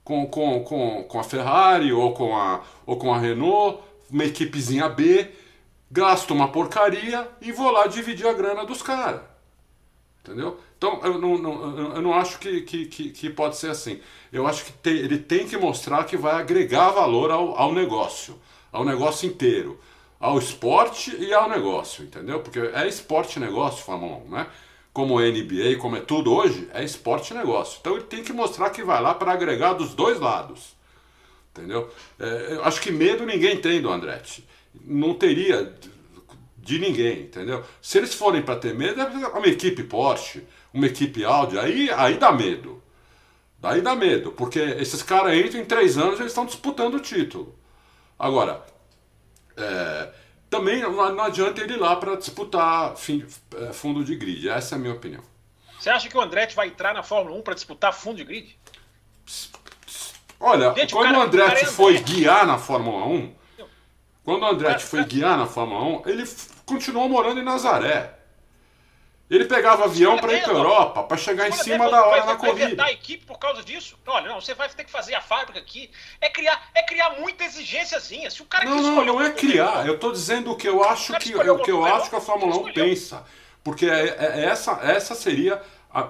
com, com, com, com a Ferrari ou com a, ou com a Renault, uma equipezinha B, gasto uma porcaria e vou lá dividir a grana dos caras. Entendeu? Então eu não, não, eu não acho que, que, que, que pode ser assim. Eu acho que tem, ele tem que mostrar que vai agregar valor ao, ao negócio, ao negócio inteiro, ao esporte e ao negócio, entendeu? Porque é esporte negócio, 1, né? Como é NBA, como é tudo hoje, é esporte negócio. Então ele tem que mostrar que vai lá para agregar dos dois lados. Entendeu? É, eu acho que medo ninguém tem do Andretti. Não teria de ninguém, entendeu? Se eles forem para ter medo, é uma equipe Porsche, uma equipe Audi, aí, aí dá medo. Daí dá medo, porque esses caras entram em três anos eles estão disputando o título. Agora, é, também não, adianta ele ir lá para disputar fim, é, fundo de grid. Essa é a minha opinião. Você acha que o Andretti vai entrar na Fórmula 1 para disputar fundo de grid? Olha, Gente, quando o, cara, o Andretti é foi guiar na Fórmula 1, quando o Andretti foi guiar na Fórmula 1, ele continuou morando em Nazaré. Ele pegava avião para ir para Europa, para chegar em cima da hora na corrida. Vai a equipe por causa disso? Olha, não, você vai ter que fazer a fábrica aqui. É criar, é criar muita exigênciazinha. Se o cara não, não, não é criar. Eu estou dizendo o que eu acho que, o que eu acho que a Fórmula 1 pensa, porque é, é, é, essa, essa seria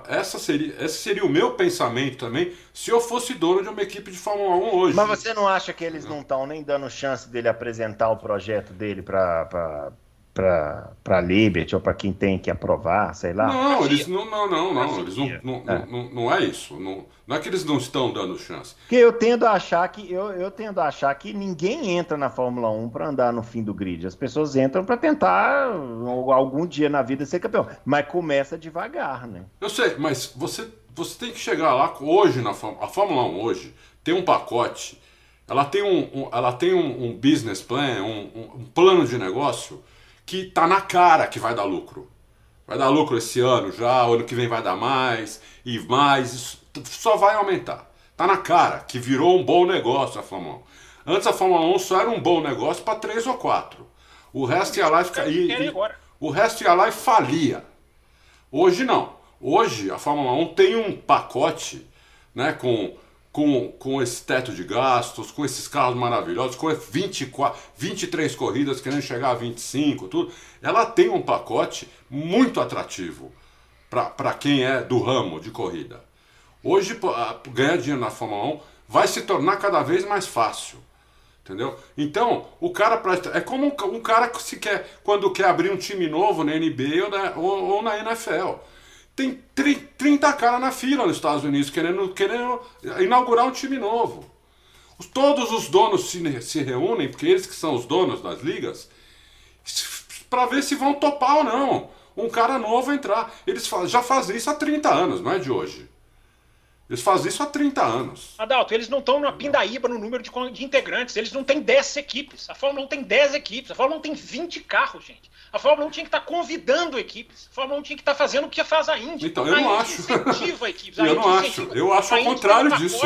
essa seria, esse seria o meu pensamento também se eu fosse dono de uma equipe de Fórmula 1 hoje. Mas você não acha que eles não estão nem dando chance dele apresentar o projeto dele para para Liberty ou para quem tem que aprovar, sei lá. Não, eles não, não, não, não, eles não, não, é. não, não, é isso. Não, não é que eles não estão dando chance. Porque eu tendo a achar que eu, eu tendo a achar que ninguém entra na Fórmula 1 para andar no fim do grid. As pessoas entram para tentar algum dia na vida ser campeão, mas começa devagar, né? Eu sei, mas você você tem que chegar lá hoje na a Fórmula 1 hoje tem um pacote, ela tem um, um ela tem um, um business plan, um, um plano de negócio que tá na cara que vai dar lucro. Vai dar lucro esse ano já, o ano que vem vai dar mais e mais, isso só vai aumentar. Tá na cara que virou um bom negócio a Fórmula 1. Antes a Fórmula 1 só era um bom negócio para três ou quatro. O resto ia lá e, fica, e, e o resto ia lá e falia. Hoje não. Hoje a Fórmula 1 tem um pacote, né, com com, com esse teto de gastos, com esses carros maravilhosos, com 24, 23 corridas querendo chegar a 25, tudo, ela tem um pacote muito atrativo para quem é do ramo de corrida. Hoje, ganhar dinheiro na Fórmula 1 vai se tornar cada vez mais fácil. Entendeu? Então, o cara é como um, cara que se quer quando quer abrir um time novo na NBA ou na, ou, ou na NFL tem 30 caras na fila nos Estados Unidos querendo, querendo inaugurar um time novo. Todos os donos se, se reúnem, porque eles que são os donos das ligas, para ver se vão topar ou não. Um cara novo entrar. Eles já fazem isso há 30 anos, não é de hoje. Eles fazem isso há 30 anos. Adalto, eles não estão na pindaíba no número de, de, integrantes. Eles não têm 10 equipes. A Fórmula 1 tem 10 equipes. A Fórmula 1 tem 20 carros, gente. A Fórmula 1 tinha que estar tá convidando equipes. A Fórmula 1 tinha que estar tá fazendo o que faz a Indy. Então, eu a não acho. incentiva equipes. eu não acho. Eu acho ao contrário disso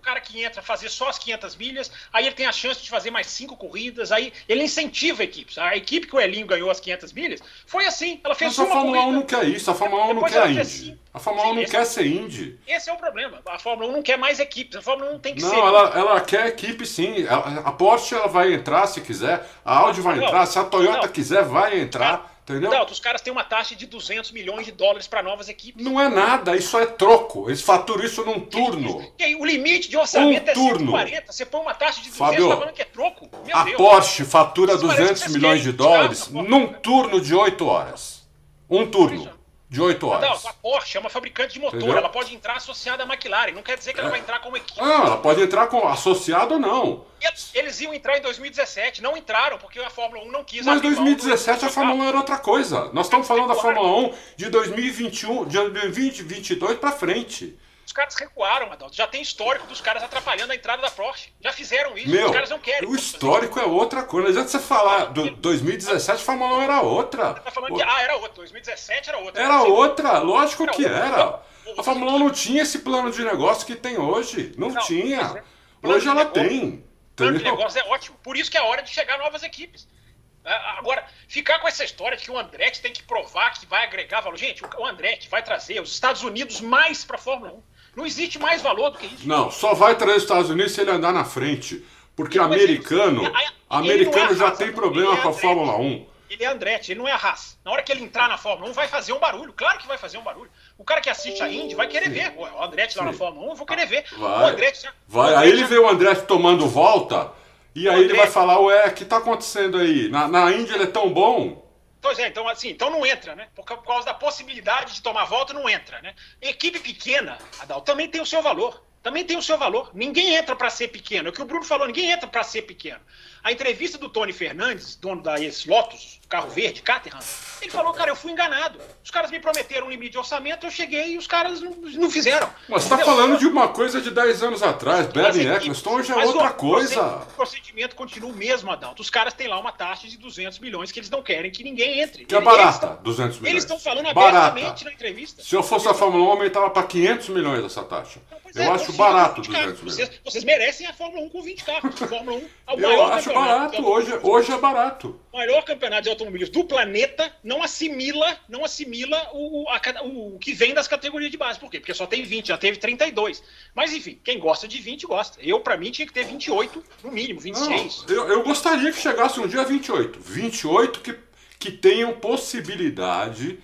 cara que entra fazer só as 500 milhas, aí ele tem a chance de fazer mais cinco corridas, aí ele incentiva equipes. A equipe que o Elinho ganhou as 500 milhas foi assim, ela fez Mas uma a Fórmula corrida, 1 não quer isso, a Fórmula 1 não quer Indy. A Fórmula 1 não quer ser Indy. Esse é o problema. A Fórmula 1 não quer mais equipes, a Fórmula 1 tem que não, ser. Não, ela, ela quer equipe sim. A, Porsche ela vai entrar se quiser, a Audi vai entrar, se a Toyota não. quiser, vai entrar. Entendeu? Não, os caras têm uma taxa de 200 milhões de dólares para novas equipes. Não é nada, isso é troco. Eles faturam isso num turno. E, e, o limite de orçamento um é turno. 140. Você põe uma taxa de 200, Fábio, tá falando que é troco? Meu a Deus. Porsche fatura isso 200 milhões de dólares num turno de 8 horas. Um turno. De 8 horas. Não, a Porsche é uma fabricante de motor, Entendeu? ela pode entrar associada à McLaren, não quer dizer que é. ela vai entrar como equipe. Não, ela pode entrar com associada ou não. Eles, eles, iam entrar em 2017, não entraram porque a Fórmula 1 não quis. Mas 2017 a Fórmula 1 era outra coisa. Nós estamos falando da Fórmula 1 de 2021, de 2022 para frente. Os caras recuaram, Adalto. Já tem histórico dos caras atrapalhando a entrada da Porsche. Já fizeram isso. Meu, os caras não querem. O histórico é outra coisa. Não adianta você falar. Do 2017 a Fórmula 1 era outra. Você tá falando que ah, era outra. 2017 era outra. Era, outra, lógico era que outra. era. A Fórmula 1 não tinha esse plano de negócio que tem hoje. Não, não tinha. Hoje ela negócio, tem. Plano de negócio é ótimo. Por isso que é hora de chegar novas equipes. É, agora, ficar com essa história de que o Andretti tem que provar que vai agregar valor. Gente, o Andretti vai trazer os Estados Unidos mais para a Fórmula 1. Não existe mais valor do que isso. Não, só vai trazer os Estados Unidos se ele andar na frente. Porque não, americano, ele, americano é já tem problema é com a Fórmula 1. Ele é Andretti, ele não é a Haas. Na hora que ele entrar na Fórmula 1, vai fazer um barulho. Claro que vai fazer um barulho. O cara que assiste a Indy vai querer Sim. ver. O Andretti lá Sim. na Fórmula 1, eu vou querer ver. Vai. O Andretti já, vai. O Andretti aí ele vê o Andretti tomando volta. E aí Andretti... ele vai falar, ué, o que tá acontecendo aí? Na, na Indy ele é tão bom. Pois é, então assim, então não entra, né? Por causa da possibilidade de tomar volta, não entra, né? Equipe pequena, Adal, também tem o seu valor. Também tem o seu valor. Ninguém entra para ser pequeno. É o que o Bruno falou, ninguém entra para ser pequeno. A entrevista do Tony Fernandes, dono da ex-Lotus, carro verde, Caterham, ele falou, cara, eu fui enganado. Os caras me prometeram um limite de orçamento, eu cheguei e os caras não, não fizeram. Mas você está falando de uma coisa de 10 anos atrás, Bernie Eccleston hoje é outra coisa. O procedimento continua o mesmo, Adalto. Os caras têm lá uma taxa de 200 milhões que eles não querem que ninguém entre. Que é barata, tão, 200 milhões. Eles estão falando abertamente barata. na entrevista. Se eu fosse a Fórmula 1, aumentava para 500 milhões essa taxa. Não, eu é, acho barato 200 milhões. Vocês, vocês, merecem a Fórmula 1 com 20 carros. A Fórmula 1 é o eu acho barato, hoje, hoje é barato. O maior campeonato de automobilismo do planeta não assimila, não assimila o, a, o que vem das categorias de base. Por quê? Porque só tem 20, já teve 32. Mas enfim, quem gosta de 20 gosta. Eu, para mim, tinha que ter 28, no mínimo, 26. Não, eu, eu gostaria que chegasse um dia a 28. 28 que, que tenham possibilidade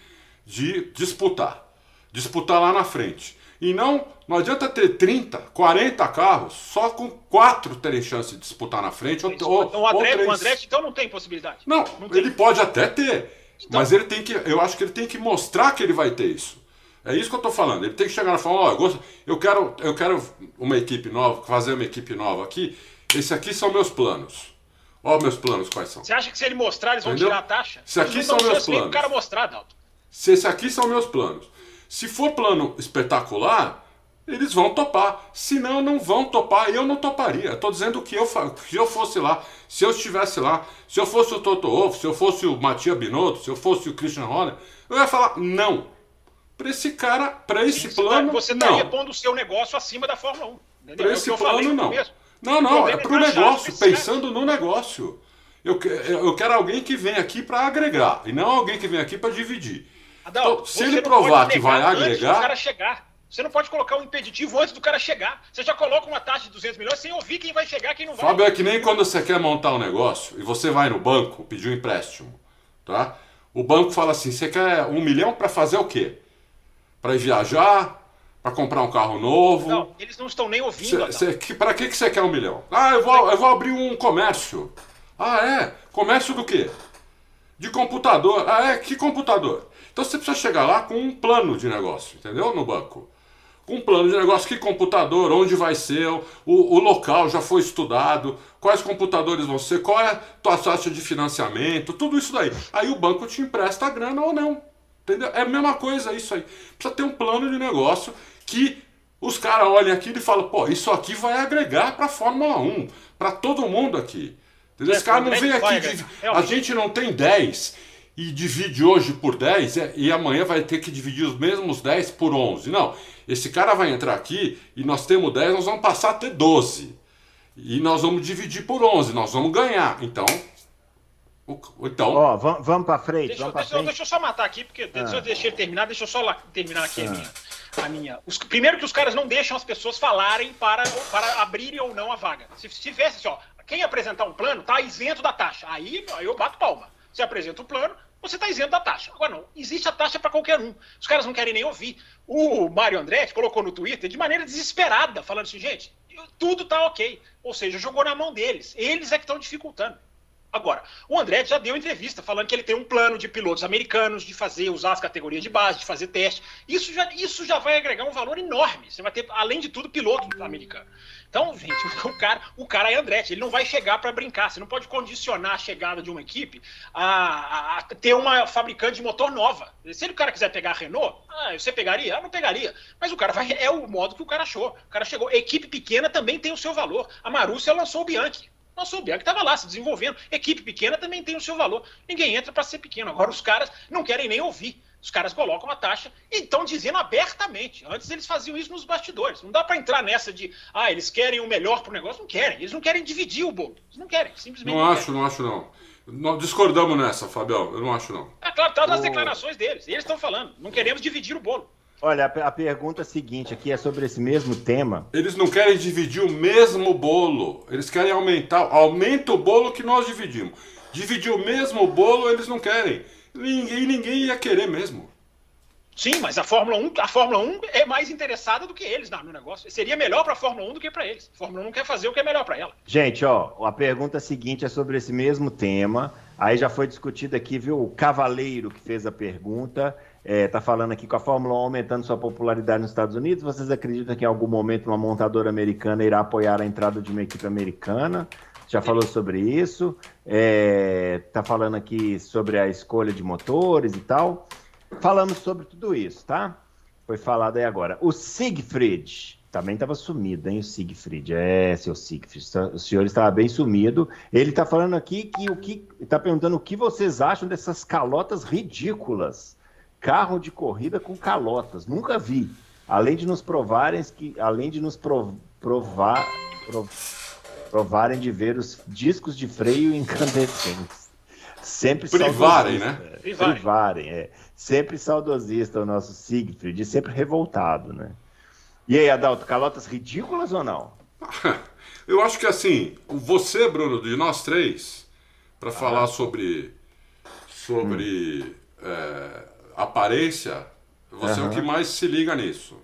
de disputar. Disputar lá na frente. E não, não adianta ter 30, 40 carros, só com quatro terem chance de disputar na frente. Ou, então, o, André, o André, então, não tem possibilidade. Não, não ele pode até ter. Então, mas ele tem que. Eu acho que ele tem que mostrar que ele vai ter isso. É isso que eu estou falando. Ele tem que chegar e falar, ó, oh, eu quero, eu quero uma equipe nova, fazer uma equipe nova aqui. Esses aqui são meus planos. Ó, meus planos quais são. Você acha que se ele mostrar, eles vão Entendeu? tirar a taxa? Se aqui são meus planos. O cara mostrar, Dalton. Se esses aqui são meus planos. Se for plano espetacular, eles vão topar. Se não, não vão topar. Eu não toparia. Estou dizendo que eu, se eu fosse lá, se eu estivesse lá, se eu fosse o Toto Wolff, se eu fosse o Matia Binotto, se eu fosse o Christian Horner, eu ia falar não. Para esse cara, para esse você tá- plano, você estaria não. pondo o seu negócio acima da Fórmula 1. Para é esse plano, não. Não, não, é para o negócio, pensando no negócio. Eu, eu quero alguém que vem aqui para agregar, e não alguém que vem aqui para dividir. Adão, então, se ele provar que vai agregar. Você não pode colocar um impeditivo antes do cara chegar. Você já coloca uma taxa de 200 milhões sem ouvir quem vai chegar quem não vai. Fábio, é que nem quando você quer montar um negócio e você vai no banco pedir um empréstimo, tá? O banco fala assim: você quer um milhão para fazer o quê? Para viajar? Para comprar um carro novo? Não, eles não estão nem ouvindo. Para que, que você quer um milhão? Ah, eu vou, eu vou abrir um comércio. Ah, é? Comércio do quê? De computador. Ah, é? Que computador? Então você precisa chegar lá com um plano de negócio, entendeu? No banco um plano de negócio, que computador, onde vai ser, o, o local já foi estudado, quais computadores vão ser, qual é a tua taxa de financiamento, tudo isso daí. Aí o banco te empresta a grana ou não. Entendeu? É a mesma coisa isso aí. Precisa ter um plano de negócio que os caras olhem aqui e falam, pô, isso aqui vai agregar para a Fórmula 1, para todo mundo aqui. Entendeu? Esse cara não vem aqui, a gente não tem 10 e divide hoje por 10 é, e amanhã vai ter que dividir os mesmos 10 por 11. Não, esse cara vai entrar aqui e nós temos 10, nós vamos passar a ter 12. E nós vamos dividir por 11, nós vamos ganhar. Então, então. Ó, vamos, vamos para frente. Deixa, vamos deixa, frente. deixa eu só matar aqui, porque ah. eu deixei ele terminar, deixa eu só lá, terminar aqui ah. a minha. A minha. Os, primeiro que os caras não deixam as pessoas falarem para, para abrirem ou não a vaga. Se, se tivesse assim, ó, quem apresentar um plano tá isento da taxa. Aí, aí eu bato palma. Você apresenta o plano, você está isento da taxa. Agora não, existe a taxa para qualquer um. Os caras não querem nem ouvir. O Mário Andretti colocou no Twitter de maneira desesperada, falando assim, gente, tudo tá ok. Ou seja, jogou na mão deles. Eles é que estão dificultando. Agora, o Andretti já deu entrevista falando que ele tem um plano de pilotos americanos, de fazer, usar as categorias de base, de fazer teste. Isso já, isso já vai agregar um valor enorme. Você vai ter, além de tudo, piloto americano. Então, gente, o cara, o cara é Andretti, ele não vai chegar para brincar. Você não pode condicionar a chegada de uma equipe a, a, a, ter uma fabricante de motor nova. Se o cara quiser pegar a Renault, ah, você pegaria? Ah, não pegaria. Mas o cara vai, é o modo que o cara achou. O cara chegou. Equipe pequena também tem o seu valor. A Marúcia lançou o Bianchi. Nossa, o Bianchi estava lá se desenvolvendo. Equipe pequena também tem o seu valor. Ninguém entra para ser pequeno. Agora os caras não querem nem ouvir. Os caras colocam a taxa e estão dizendo abertamente. Antes eles faziam isso nos bastidores. Não dá para entrar nessa de, ah, eles querem o melhor para o negócio. Não querem. Eles não querem dividir o bolo. Eles não querem. Simplesmente não, não acho, querem. não acho, não. Nós discordamos nessa, Fabião. Eu não acho, não. É claro, tá nas declarações deles. Eles estão falando. Não queremos dividir o bolo. Olha, a, a pergunta seguinte aqui é sobre esse mesmo tema. Eles não querem dividir o mesmo bolo. Eles querem aumentar. Aumenta o bolo que nós dividimos. Dividir o mesmo bolo eles não querem. Ninguém, ninguém ia querer mesmo. Sim, mas a Fórmula 1, a Fórmula 1 é mais interessada do que eles no negócio. Seria melhor para a Fórmula 1 do que para eles. A Fórmula 1 não quer fazer o que é melhor para ela. Gente, ó, a pergunta seguinte é sobre esse mesmo tema. Aí já foi discutido aqui, viu? O Cavaleiro que fez a pergunta está é, tá falando aqui com a Fórmula 1 aumentando sua popularidade nos Estados Unidos. Vocês acreditam que em algum momento uma montadora americana irá apoiar a entrada de uma equipe americana? Já falou sobre isso. Está é, falando aqui sobre a escolha de motores e tal. Falamos sobre tudo isso, tá? Foi falado aí agora. O Siegfried também estava sumido, hein? O Siegfried. É, seu Siegfried. O senhor estava bem sumido. Ele está falando aqui que o que. Está perguntando o que vocês acham dessas calotas ridículas carro de corrida com calotas. Nunca vi. Além de nos provarem que, além de nos prov, provar, prov, provarem de ver os discos de freio incandescentes. Sempre privarem, né? Privarem. privarem, é. Sempre saudosista o nosso Siegfried, sempre revoltado, né? E aí, Adalto, calotas ridículas ou não? Eu acho que assim, você, Bruno, de nós três, para ah. falar sobre sobre hum. é, aparência, você uhum. é o que mais se liga nisso.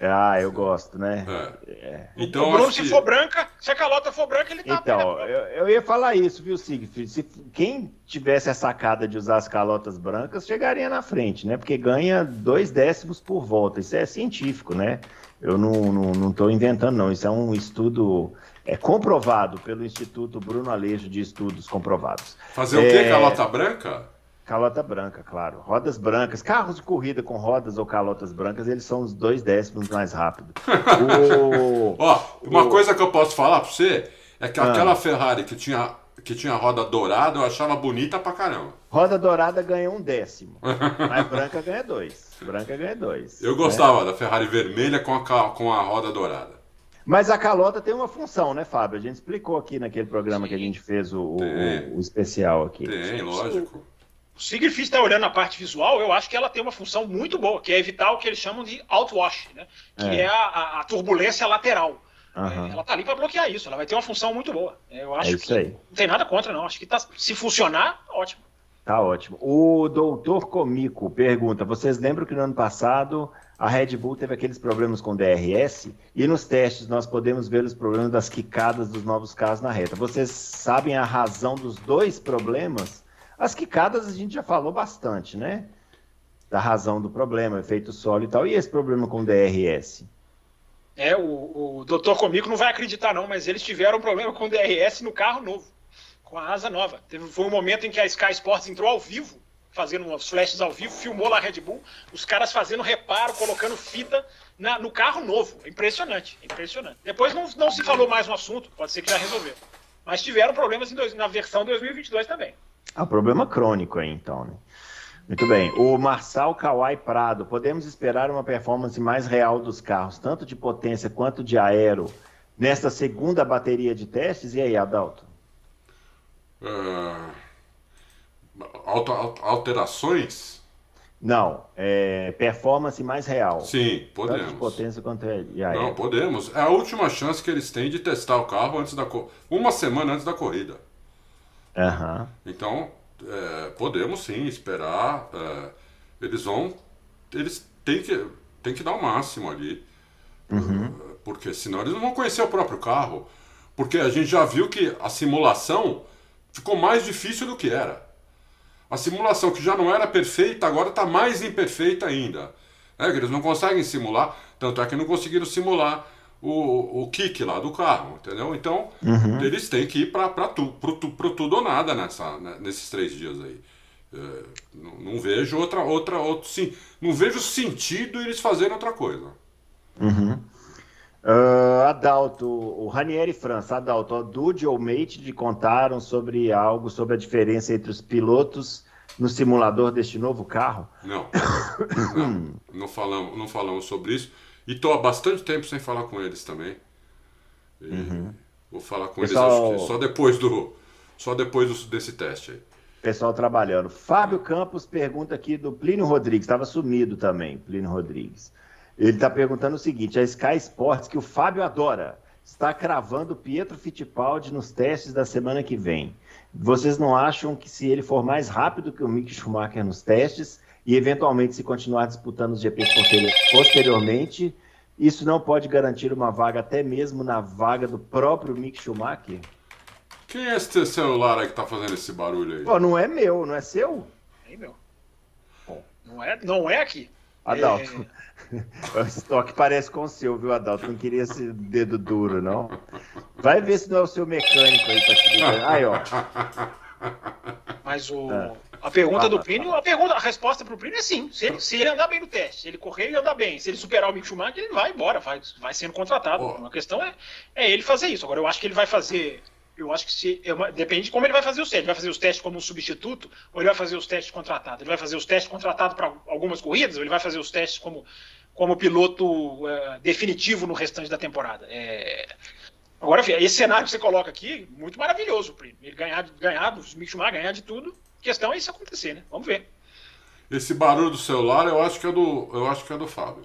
Ah, eu gosto, né? É. É. Então, o Bruno, se for branca, se a calota for branca, ele tá Então, eu, eu, ia falar isso, viu, Siegfried? Se quem tivesse a sacada de usar as calotas brancas, chegaria na frente, né? Porque ganha dois décimos por volta. Isso é científico, né? Eu não, não, não tô inventando, não. Isso é um estudo é comprovado pelo Instituto Bruno Alejo de Estudos Comprovados. Fazer o quê? É, calota branca? Calota branca, claro. Rodas brancas, carros de corrida com rodas ou calotas brancas, eles são os dois décimos mais rápidos. o... Ó, uma o... coisa que eu posso falar pra você é que ah. aquela Ferrari que tinha, que tinha roda dourada, eu achava bonita pra caramba. Roda dourada ganha um décimo, mas branca ganha dois. Branca ganha dois. Eu gostava né? da Ferrari vermelha com a, com a roda dourada. Mas a calota tem uma função, né, Fábio? A gente explicou aqui naquele programa Sim. que a gente fez o, o, o especial aqui. Tem, lógico. O Siegfried está olhando a parte visual, eu acho que ela tem uma função muito boa, que é evitar o que eles chamam de outwash, né? que é, é a, a, turbulência lateral. Uhum. Ela está ali para bloquear isso, ela vai ter uma função muito boa. Eu acho é que aí. não tem nada contra, não. Acho que tá, se funcionar, ótimo. Tá ótimo. O doutor Comico pergunta: vocês lembram que no ano passado a Red Bull teve aqueles problemas com DRS e nos testes nós podemos ver os problemas das quicadas dos novos carros na reta. Vocês sabem a razão dos dois problemas? As quicadas a gente já falou bastante, né? Da razão do problema, efeito solo e tal. E esse problema com DRS? É, o, o doutor Comico não vai acreditar não, mas eles tiveram um problema com DRS no carro novo, com a asa nova. Teve, foi um momento em que a Sky Sports entrou ao vivo, fazendo os flashes ao vivo, filmou lá a Red Bull, os caras fazendo reparo, colocando fita na, no carro novo. Impressionante, impressionante. Depois não, não se falou mais no assunto, pode ser que já resolveu. Mas tiveram problemas dois, na versão 2022 também. Ah, problema crônico aí, então, né? Muito bem. O Marçal Kawai Prado. Podemos esperar uma performance mais real dos carros, tanto de potência quanto de aero, nesta segunda bateria de testes? E aí, Adalto? Uh, alterações? Não, é performance mais real. Sim, podemos. Tanto de potência quanto de aero. Não, podemos. É a última chance que eles têm de testar o carro antes da uma semana antes da corrida. Uhum. Então, é, podemos sim esperar. É, eles vão. Eles têm que, têm que dar o máximo ali. Uhum. Porque senão eles não vão conhecer o próprio carro. Porque a gente já viu que a simulação ficou mais difícil do que era. A simulação que já não era perfeita agora está mais imperfeita ainda. É, eles não conseguem simular, tanto é que não conseguiram simular o, o kick lá do carro, entendeu? Então, uhum. eles têm que ir para tu, pro, pro tudo ou nada nessa, né, nesses três dias aí. É, não, não, vejo outra, outra, outro, sim, não vejo sentido eles fazerem outra coisa. Uhum. Uh, Adalto, o Ranieri França, Adalto, a Dude ou Mate de contaram sobre algo sobre a diferença entre os pilotos no simulador deste novo carro? Não, não, não falamos, não falamos sobre isso. E estou há bastante tempo sem falar com eles também. Uhum. Vou falar com Pessoal... eles só depois do, só depois desse teste aí. Pessoal trabalhando. Fábio Campos pergunta aqui do Plínio Rodrigues, estava sumido também, Plínio Rodrigues. Ele está perguntando o seguinte: a Sky Sports, que o Fábio adora, está cravando Pietro Fittipaldi nos testes da semana que vem. Vocês não acham que se ele for mais rápido que o Mick Schumacher nos testes e eventualmente se continuar disputando os GPs posteriormente, isso não pode garantir uma vaga até mesmo na vaga do próprio Mick Schumacher? Quem é esse celular aí que tá fazendo esse barulho aí? Pô, não é meu, não é seu? É meu. Bom, não é, não é aqui. Adalto. É... o estoque parece com o seu, viu, Adalto? Não queria esse dedo duro, não. Vai ver se não é o seu mecânico aí pra te ligar. Aí, ó. Mas o. É. A pergunta do Plínio, a, pergunta, a resposta para o Plínio é sim. Se ele, se ele, andar bem no teste, se ele correr, ele andar bem. Se ele superar o Mick Schumacher, ele vai embora, vai, vai sendo contratado. Oh. A questão é, é ele fazer isso. Agora, eu acho que ele vai fazer eu acho que se, é uma, depende de como ele vai fazer os testes. Ele vai fazer os testes como um substituto ou ele vai fazer os testes contratados? Ele vai fazer os testes contratados para algumas corridas ou ele vai fazer os testes como, como piloto é, definitivo no restante da temporada? É... Agora, esse cenário que você coloca aqui, muito maravilhoso. Ele ganhar, ganhar do Mick Schumacher, ganhar de tudo. A questão é isso acontecer, né? Vamos ver. Esse barulho do celular, eu acho que é do, eu acho que é do Fábio.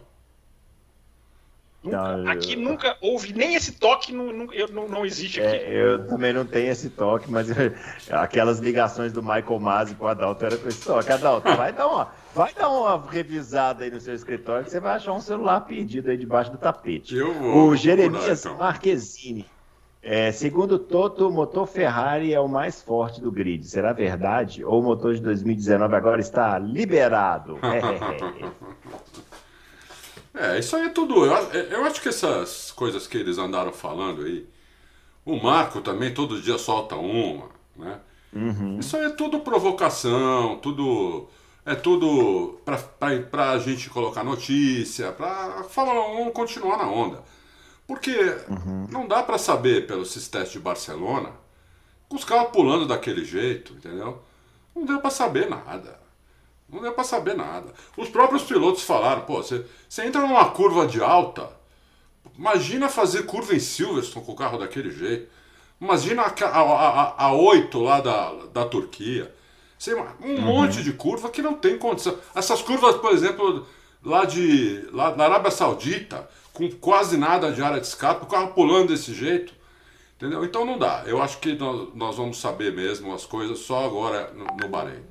Nunca, aqui nunca houve nem esse toque, não, não, não, existe aqui. É, eu também não tenho esse toque, mas eu, aquelas ligações do Michael Masi com o Adalto era com esse toque. Adalto, vai dar, uma, vai dar uma revisada aí no seu escritório que você vai achar um celular perdido aí debaixo do tapete. Eu vou, o Jeremias então. Marquezine. É, segundo Toto, o motor Ferrari é o mais forte do grid. Será verdade? Ou o motor de 2019 agora está liberado? É, isso aí é tudo. Eu, eu acho que essas coisas que eles andaram falando aí. O Marco também todo dia solta uma, né? Uhum. Isso aí é tudo provocação, tudo. É tudo pra, pra gente colocar notícia, pra Fórmula 1 continuar na onda. Porque uhum. não dá para saber pelos testes de Barcelona, com os carros pulando daquele jeito, entendeu? Não deu para saber nada. Não deu para saber nada. Os próprios pilotos falaram, pô, você, entra numa curva de alta, imagina fazer curva em Silverstone com o carro daquele jeito. Imagina a, a, a, a 8 lá da, da Turquia. Um uhum. monte de curva que não tem condição. Essas curvas, por exemplo, lá de lá na Arábia Saudita, com quase nada de área de escape, o carro pulando desse jeito. Entendeu? Então não dá. Eu acho que nós, nós vamos saber mesmo as coisas só agora no, no Bahrein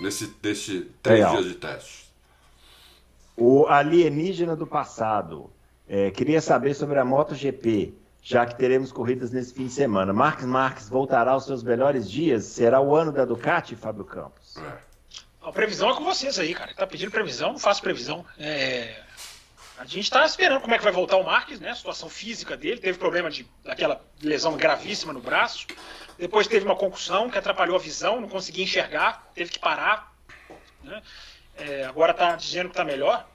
nesse, nesse três Legal. dias de teste. O alienígena do passado. É, queria saber sobre a MotoGP, já que teremos corridas nesse fim de semana. Marcos Marques voltará aos seus melhores dias? Será o ano da Ducati, Fábio Campos? É. A previsão é com vocês aí, cara. Tá pedindo previsão, não faço previsão. É... A gente está esperando como é que vai voltar o Marques, né? A situação física dele. Teve problema de daquela lesão gravíssima no braço. Depois teve uma concussão que atrapalhou a visão, não conseguia enxergar, teve que parar. Né? É, agora está dizendo que está melhor.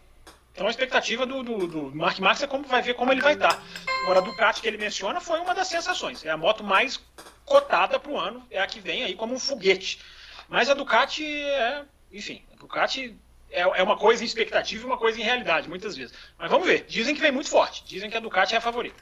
Então a expectativa do, do, do Mark Marques é como vai ver como ele vai estar. Tá. Agora a Ducati que ele menciona foi uma das sensações. É a moto mais cotada para o ano, é a que vem aí como um foguete. Mas a Ducati é, enfim, a Ducati é, é uma coisa em expectativa e uma coisa em realidade, muitas vezes. Mas vamos ver. Dizem que vem muito forte. Dizem que a Ducati é a favorita.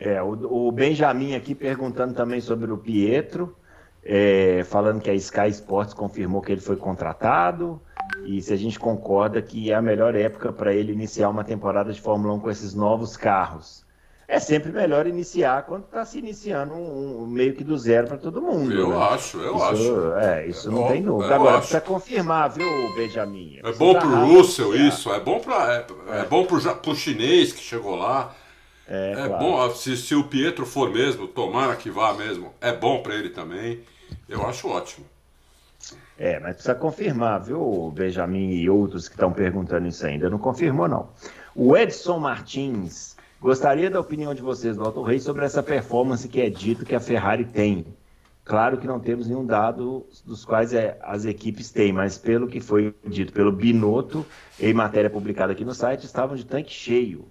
É, o, o Benjamin aqui perguntando também sobre o Pietro, é, falando que a Sky Sports confirmou que ele foi contratado e se a gente concorda que é a melhor época para ele iniciar uma temporada de Fórmula 1 com esses novos carros. É sempre melhor iniciar quando está se iniciando um, um, meio que do zero para todo mundo. Eu né? acho, eu isso, acho. É, isso é não bom, tem dúvida. Agora, acho. precisa confirmar, viu, Benjamin? É bom para o Russell isso, é bom para é, é, é. bom para o chinês que chegou lá. É, é claro. bom, se, se o Pietro for mesmo, tomara que vá mesmo, é bom para ele também. eu acho ótimo. É, mas precisa confirmar, viu, Benjamin e outros que estão perguntando isso ainda. Não confirmou, não. O Edson Martins gostaria da opinião de vocês, do Alto Rei, sobre essa performance que é dito que a Ferrari tem. Claro que não temos nenhum dado dos quais é, as equipes têm, mas pelo que foi dito pelo Binotto, em matéria publicada aqui no site, estavam de tanque cheio.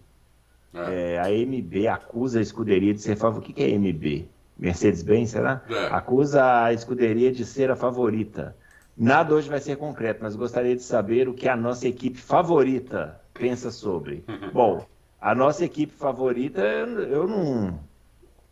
É. É, a MB acusa a escuderia de ser favorita. O que, que é MB? Mercedes-Benz, será? É. Acusa a escuderia de ser a favorita. Nada hoje vai ser concreto, mas gostaria de saber o que a nossa equipe favorita pensa sobre. Bom, a nossa equipe favorita eu não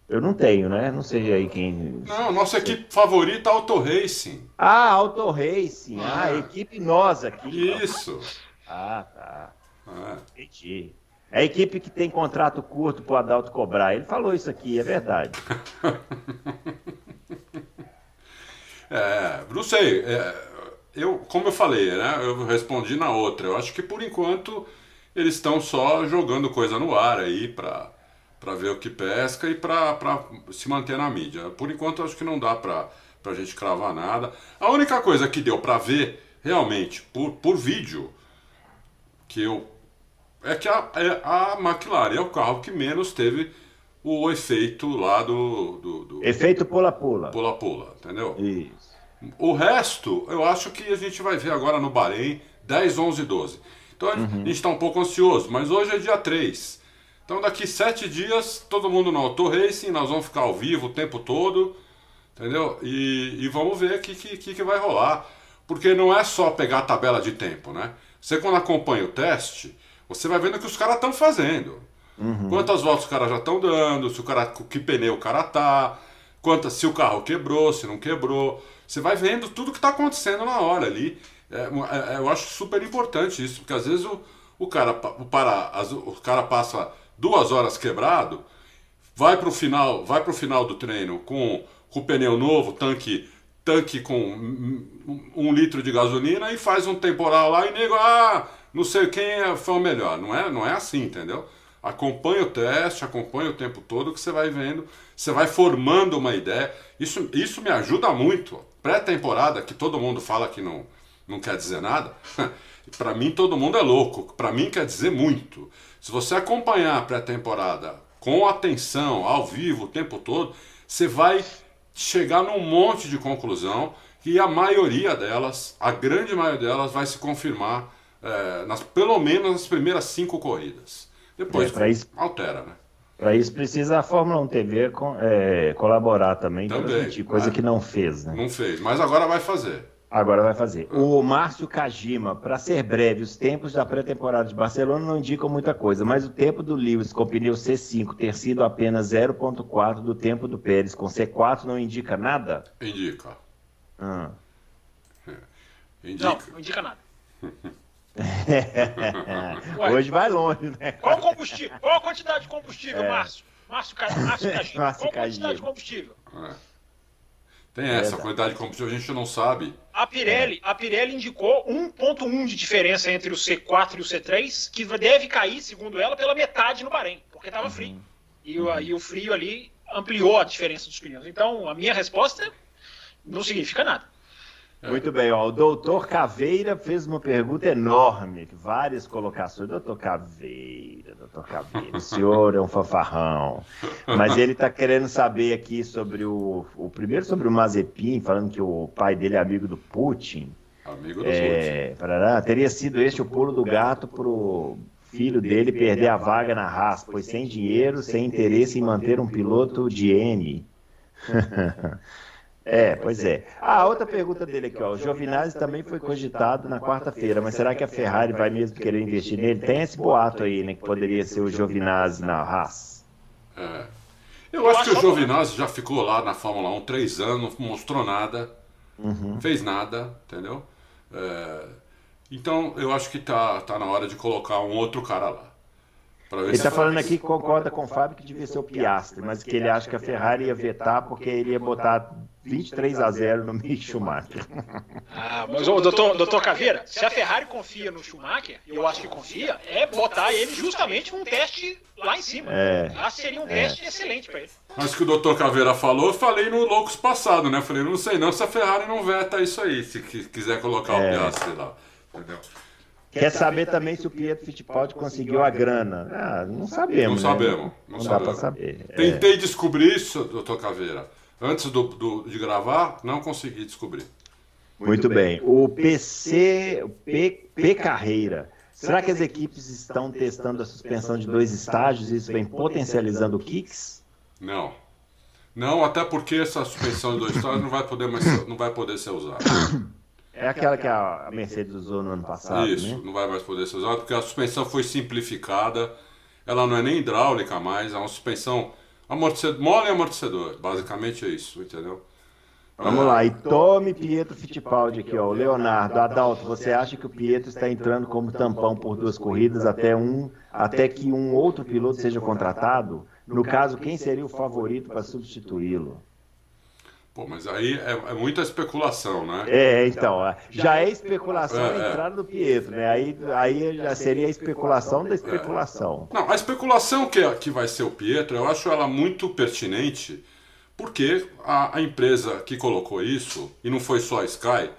eu não tenho, né? Não sei aí quem. Não, nossa equipe favorita é Auto Racing. Ah, Auto Racing. Ah, ah equipe nós aqui. Isso. Ah, tá. Ah. Entendi. É a equipe que tem contrato curto para o Adalto cobrar. Ele falou isso aqui, é verdade. é, não sei. É, eu, como eu falei, né? Eu respondi na outra. Eu acho que por enquanto eles estão só jogando coisa no ar aí para para ver o que pesca e para se manter na mídia. Por enquanto, acho que não dá para a gente cravar nada. A única coisa que deu para ver realmente por, por vídeo que eu é que a, é, a McLaren é o carro que menos teve o efeito lá do. do, do efeito pula-pula. Pula-pula, entendeu? Isso. O resto, eu acho que a gente vai ver agora no Bahrein 10, 11, 12. Então uhum. a gente está um pouco ansioso, mas hoje é dia 3. Então daqui sete dias, todo mundo no Auto Racing, nós vamos ficar ao vivo o tempo todo, entendeu? E, e vamos ver o que, que, que vai rolar. Porque não é só pegar a tabela de tempo, né? Você quando acompanha o teste, você vai vendo o que os caras estão fazendo. Uhum. Quantas voltas os caras já estão dando, se o cara, que pneu o cara tá, quantas, se o carro quebrou, se não quebrou. Você vai vendo tudo que está acontecendo na hora ali. É, é, eu acho super importante isso, porque às vezes o, o cara, o, para, o cara passa duas horas quebrado, vai para o final, vai final do treino com, com o pneu novo, tanque tanque com um, um litro de gasolina e faz um temporal lá e nego, ah, não sei quem é, foi o melhor. Não é, não é assim, entendeu? Acompanha o teste, acompanha o tempo todo que você vai vendo, você vai formando uma ideia. Isso, isso me ajuda muito. Pré-temporada, que todo mundo fala que não, não quer dizer nada, para mim todo mundo é louco. Para mim quer dizer muito. Se você acompanhar a pré-temporada com atenção, ao vivo, o tempo todo, você vai chegar num monte de conclusão e a maioria delas, a grande maioria delas, vai se confirmar é, nas, pelo menos nas primeiras cinco corridas. Depois é, isso, altera, né? Para isso precisa a Fórmula 1 TV com, é, colaborar também, também coisa que não fez, né? Não fez, mas agora vai fazer. Agora vai fazer. O Márcio Kajima, para ser breve, os tempos da pré-temporada de Barcelona não indicam muita coisa, mas o tempo do Lewis com pneu C5 ter sido apenas 0,4 do tempo do Pérez com C4 não indica nada? Indica. Ah. Indica. Não, não indica nada. Hoje vai longe, né? Qual combustível? Qual a quantidade de combustível, é. Márcio? Márcio, Márcio Kajima. Qual a quantidade de combustível? É. Tem essa, a quantidade de combustível a gente não sabe. A Pirelli, a Pirelli indicou 1.1 de diferença entre o C4 e o C3, que deve cair, segundo ela, pela metade no Bahrein, porque estava uhum. frio. E, o, e o frio ali ampliou a diferença dos pneus. Então, a minha resposta não significa nada. Muito bem, ó, o doutor Caveira fez uma pergunta enorme, várias colocações. Doutor Caveira, doutor Caveira, o senhor é um fanfarrão. Mas ele está querendo saber aqui sobre o, o. Primeiro sobre o Mazepin, falando que o pai dele é amigo do Putin. Amigo do é, Putin. Parará, teria sido este o pulo do gato pro filho dele perder a vaga na Haas, pois sem dinheiro, sem interesse em manter um piloto de N. É, pois é. Ah, outra pergunta dele aqui, ó. O Giovinazzi também foi cogitado na quarta-feira, mas será que a Ferrari vai mesmo querer investir nele? Tem esse boato aí, né? Que poderia ser o Giovinazzi na Haas. É. Eu acho que o Giovinazzi já ficou lá na Fórmula 1 três anos, não mostrou nada, uhum. fez nada, entendeu? É... Então eu acho que tá, tá na hora de colocar um outro cara lá. Ele está falando aqui que concorda com o Fábio que devia ser o Piastri, mas que ele acha que a Ferrari ia vetar porque ele ia botar 23 a 0 no Mick Schumacher. Ah, mas o doutor, doutor Caveira, se a Ferrari confia no Schumacher, eu acho que confia, é botar ele justamente num teste lá em cima. É. Acho que seria um teste excelente para ele. Mas que o doutor Caveira falou, eu falei no Loucos passado, né? Falei, não sei não se a Ferrari não veta isso aí, se quiser colocar o Piastri lá. Entendeu? Quer saber também se o Pietro Fittipaldi conseguiu a grana? Ah, não sabemos. Não né? sabemos. Não, Não dá sabemos. para saber. É. Tentei descobrir isso, doutor Caveira. Antes do, do- de gravar, não consegui descobrir. Muito bem. O PC, o P, P Carreira. Será que as equipes estão testando a suspensão de dois estágios e isso vem potencializando o kicks? Não. Não, até porque essa suspensão de dois estágios não vai poder mais não vai poder ser usada. É aquela que a Mercedes usou no ano passado, Isso, né? não vai mais poder ser usada porque a suspensão foi simplificada. Ela não é nem hidráulica mais, é uma suspensão amortecedor, mole e amortecedor. Basicamente é isso, entendeu? Vamos lá, e tome Pietro Fittipaldi aqui, ó. O Leonardo, Adalto, você acha que o Pietro está entrando como tampão por duas corridas até, um, até que um outro piloto seja contratado? No caso, quem seria o favorito para substituí-lo? Pô, mas aí é, é muita especulação, né? É, então, ó, já é especulação É, é. entrada do Pietro, né? Aí, aí já seria a especulação da especulação. Não, a especulação que, que vai ser o Pietro, eu acho ela muito pertinente, porque a, a empresa que colocou isso, e não foi só a Sky,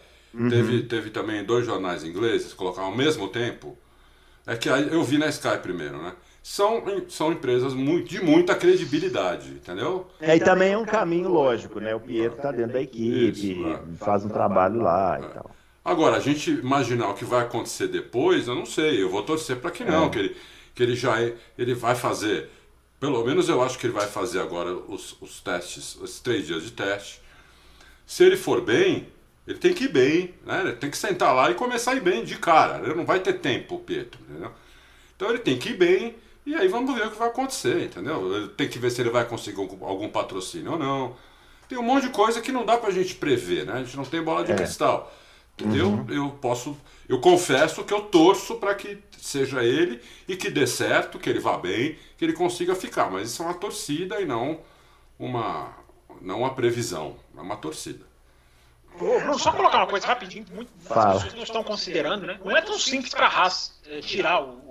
teve, teve também dois jornais ingleses colocaram ao mesmo tempo, é que aí eu vi na Sky primeiro, né? São, são empresas muito, de muita credibilidade, entendeu? É, e também é um caminho lógico, né? O Pietro está dentro da equipe, Isso, é. faz um trabalho lá e tal. Agora, a gente imaginar o que vai acontecer depois, eu não sei. Eu vou torcer para que não, que, ele, que ele já é- ele vai fazer. Pelo menos eu acho que ele vai fazer agora os, os testes, os três dias de teste. Se ele for bem, ele tem que ir bem, né? Ele tem que sentar lá e começar a ir bem de cara. Ele não vai ter tempo, o Pietro, entendeu? Então ele tem que ir bem e aí vamos ver o que vai acontecer, entendeu? Ele tem que ver se ele vai conseguir algum, patrocínio ou não. Tem um monte de coisa que não dá pra gente prever, né? A gente não tem bola de cristal. Entendeu? Eu posso. Eu confesso que eu torço para que seja ele e que dê certo, que ele vá bem, que ele consiga ficar. Mas isso é uma torcida e não uma, não uma previsão. É uma torcida. Bruno, só colocar uma coisa rapidinho, muito, as pessoas não estão considerando, né? Não é tão simples para a Haas eh, tirar o,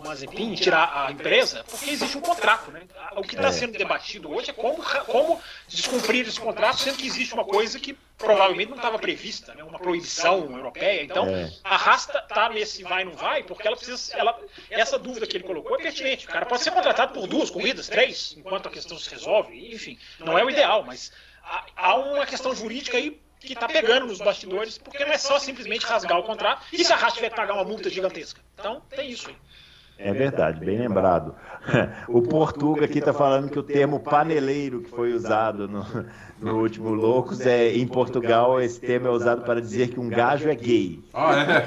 o, Mazepin, tirar a empresa, porque existe um contrato, né? O que está É. sendo debatido hoje é como, como descumprir esse contrato, sendo que existe uma coisa que provavelmente não estava prevista, né? Uma proibição europeia. Então, É. a Haas tá, tá nesse vai não vai, porque ela precisa, ela, essa dúvida que ele colocou é pertinente. O cara pode ser contratado por duas corridas, três, enquanto a questão se resolve. Enfim, não é o ideal, mas há, há uma questão jurídica aí que está pegando nos bastidores, porque não é só simplesmente rasgar o contrato e se a Haas tiver que pagar uma multa gigantesca. Então, tem isso aí. É verdade, bem lembrado. O Portuga aqui está falando que o termo paneleiro que foi usado no, no último Loucos é em Portugal esse termo é usado para dizer que um gajo é gay. Ah, é?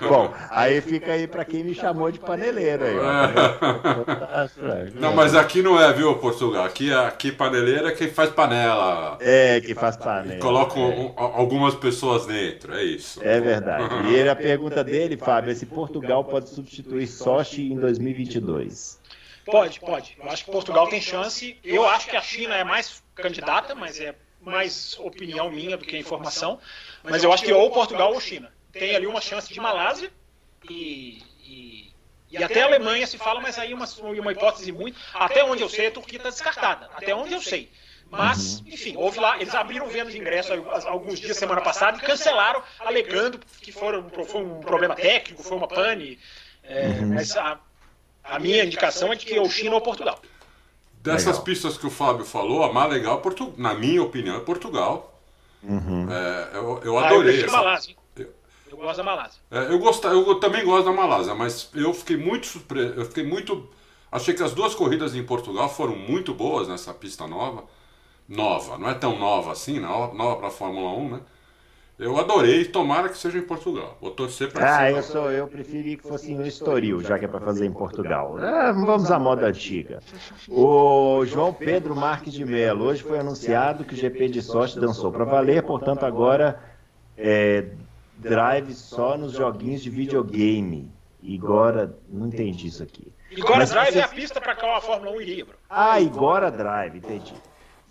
Bom, aí fica aí para quem me chamou de paneleiro aí. ó. Não, mas aqui não é, viu, Portugal? Aqui, aqui paneleira é quem faz panela. É que faz panela. Coloca um- um- algumas pessoas dentro, é isso. É verdade. E ele, a pergunta dele, Fábio, é se Portugal pode substituir Sochi em 2022. Pode, pode. Eu acho que Portugal tem chance. Eu acho que a China é mais candidata, mas é mais opinião minha do que informação. Mas eu acho que ou Portugal ou China. Tem ali uma chance de Malásia e, e, e até a Alemanha se fala, mas aí uma, uma hipótese muito. Até onde eu sei, a Turquia está descartada. Até onde eu sei. Mas, enfim, houve lá, eles abriram venda de ingresso alguns dias, semana passada, e cancelaram, alegando que foram, foi um problema técnico, foi uma pane. É, Mas a, a minha indicação é de que ou China ou Portugal. Dessas Legal. pistas que o Fábio falou, a mais legal, é Portu- na minha opinião, é Portugal. Uhum. É, eu, eu Ah, eu adorei prefiro essa. Malásia. hein? Eu gosto da Malásia. É, eu, gosto, eu também gosto da Malásia, mas eu fiquei muito surpreso. Eu fiquei muito. Achei que as duas corridas em Portugal foram muito boas nessa pista nova. Nova, não é tão nova assim, nova, nova para a Fórmula 1, né? Eu adorei, tomara que seja em Portugal. Vou torcer para Ah, eu sou, eu preferi que fosse no Estoril, já que é para fazer em Portugal. Ah, vamos à moda antiga. O João Pedro Marques de Mello, hoje foi anunciado que o GP de sorte dançou para valer, portanto agora é, drive só nos joguinhos de videogame. Igora, não entendi isso aqui. Igora Mas Drive você... é a pista para qual a Fórmula 1 iria, bro. Ah, Igora Drive, entendi.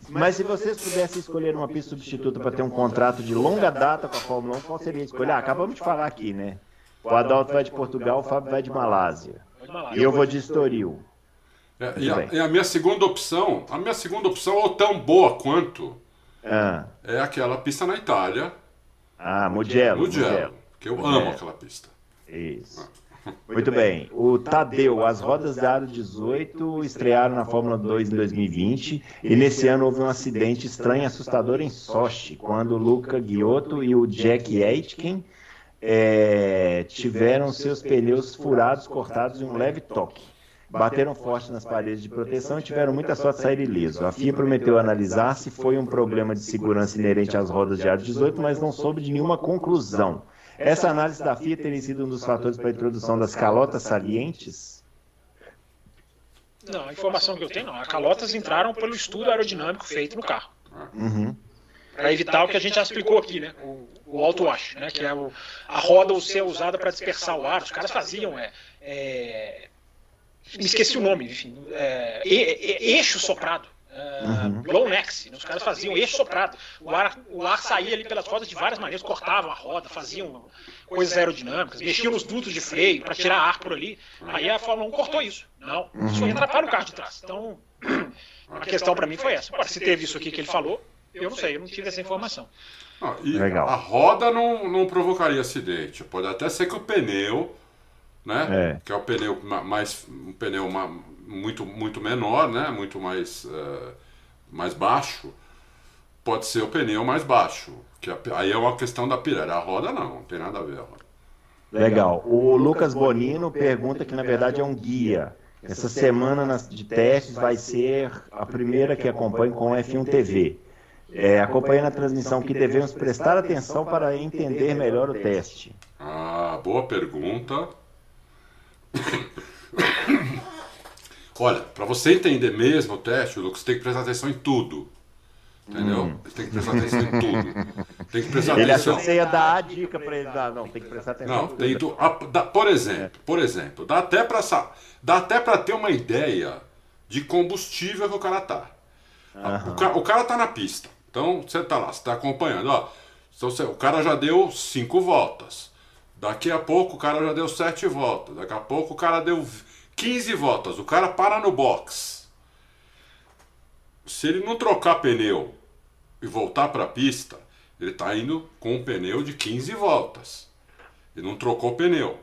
Mas se vocês pudessem escolher uma pista substituta para ter um contrato de longa data com a Fórmula 1, qual seria a escolha? Ah, acabamos de falar aqui, né? O Adalto vai de Portugal, o Fábio vai de Malásia. E eu vou de Estoril. É, e, a, e, a, minha segunda opção, a minha segunda opção, ou tão boa quanto, ah. é aquela pista na Itália. Ah, Mugello. Mugello, Mugello. que eu Mugello. amo aquela pista. Isso. Ah. Muito bem. O Tadeu, as rodas da Aro 18 estrearam na Fórmula 2 em 2020 e nesse ano houve um acidente estranho e assustador em Sochi, quando o Luca Giotto e o Jack Aitken é, tiveram seus pneus furados, cortados em um leve toque. Bateram forte nas paredes de proteção e tiveram muita sorte de sair ileso. A FIA prometeu analisar se foi um problema de segurança inerente às rodas de aro 18, mas não soube de nenhuma conclusão. Essa análise da FIA teria sido um dos fatores para a introdução das calotas salientes? Não, a informação que eu tenho não. As calotas entraram pelo estudo aerodinâmico feito no carro. Uhum. Para evitar o que a gente já explicou aqui, né? O, o auto-wash, né? Que é o, a roda ser usada para dispersar o ar. Os caras faziam é, é me esqueci o nome, enfim, é, eixo soprado. Uh, blow neck, né? os caras faziam eixo soprado. O ar, o ar saía ali pelas rodas de várias maneiras, cortavam a roda, faziam coisas aerodinâmicas, mexiam nos dutos de freio para tirar ar por ali. Aí a Fórmula 1 cortou isso. Não, isso aí atrapalha o carro de trás. Então, a questão para mim foi essa. Agora, se teve isso aqui que ele falou, eu não sei, eu não tive essa informação. Ah, Legal. A roda não, não provocaria acidente. Pode até ser que o pneu né? É. Que é o pneu mais um pneu muito muito menor, né? Muito mais uh, mais baixo. Pode ser o pneu mais baixo, que aí é uma questão da Pirelli. A roda não, não tem nada a ver a roda. Legal. O Lucas Bonino pergunta que na verdade é um guia. Essa semana de testes vai ser a primeira que acompanha com o F1 TV. É, acompanhando a transmissão que devemos prestar atenção para entender melhor o teste. Ah, boa pergunta. Olha, para você entender mesmo o teste, Lucas, tem que prestar atenção em tudo. Entendeu? Hum. Tem que prestar atenção em tudo. Tem que prestar ele atenção. você ia dar a dica para ele. Não, não, tem que prestar atenção. Não, tem do, a, dá, por exemplo, é. por exemplo, dá até para dá até para ter uma ideia de combustível que o cara tá. Uhum. O, cara, o cara tá na pista. Então você tá lá, você tá acompanhando, ó. Então, você, o cara já deu cinco voltas. Daqui a pouco o cara já deu 7 voltas. Daqui a pouco o cara deu 15 voltas. O cara para no box. Se ele não trocar pneu e voltar para a pista, ele está indo com um pneu de 15 voltas. Ele não trocou pneu.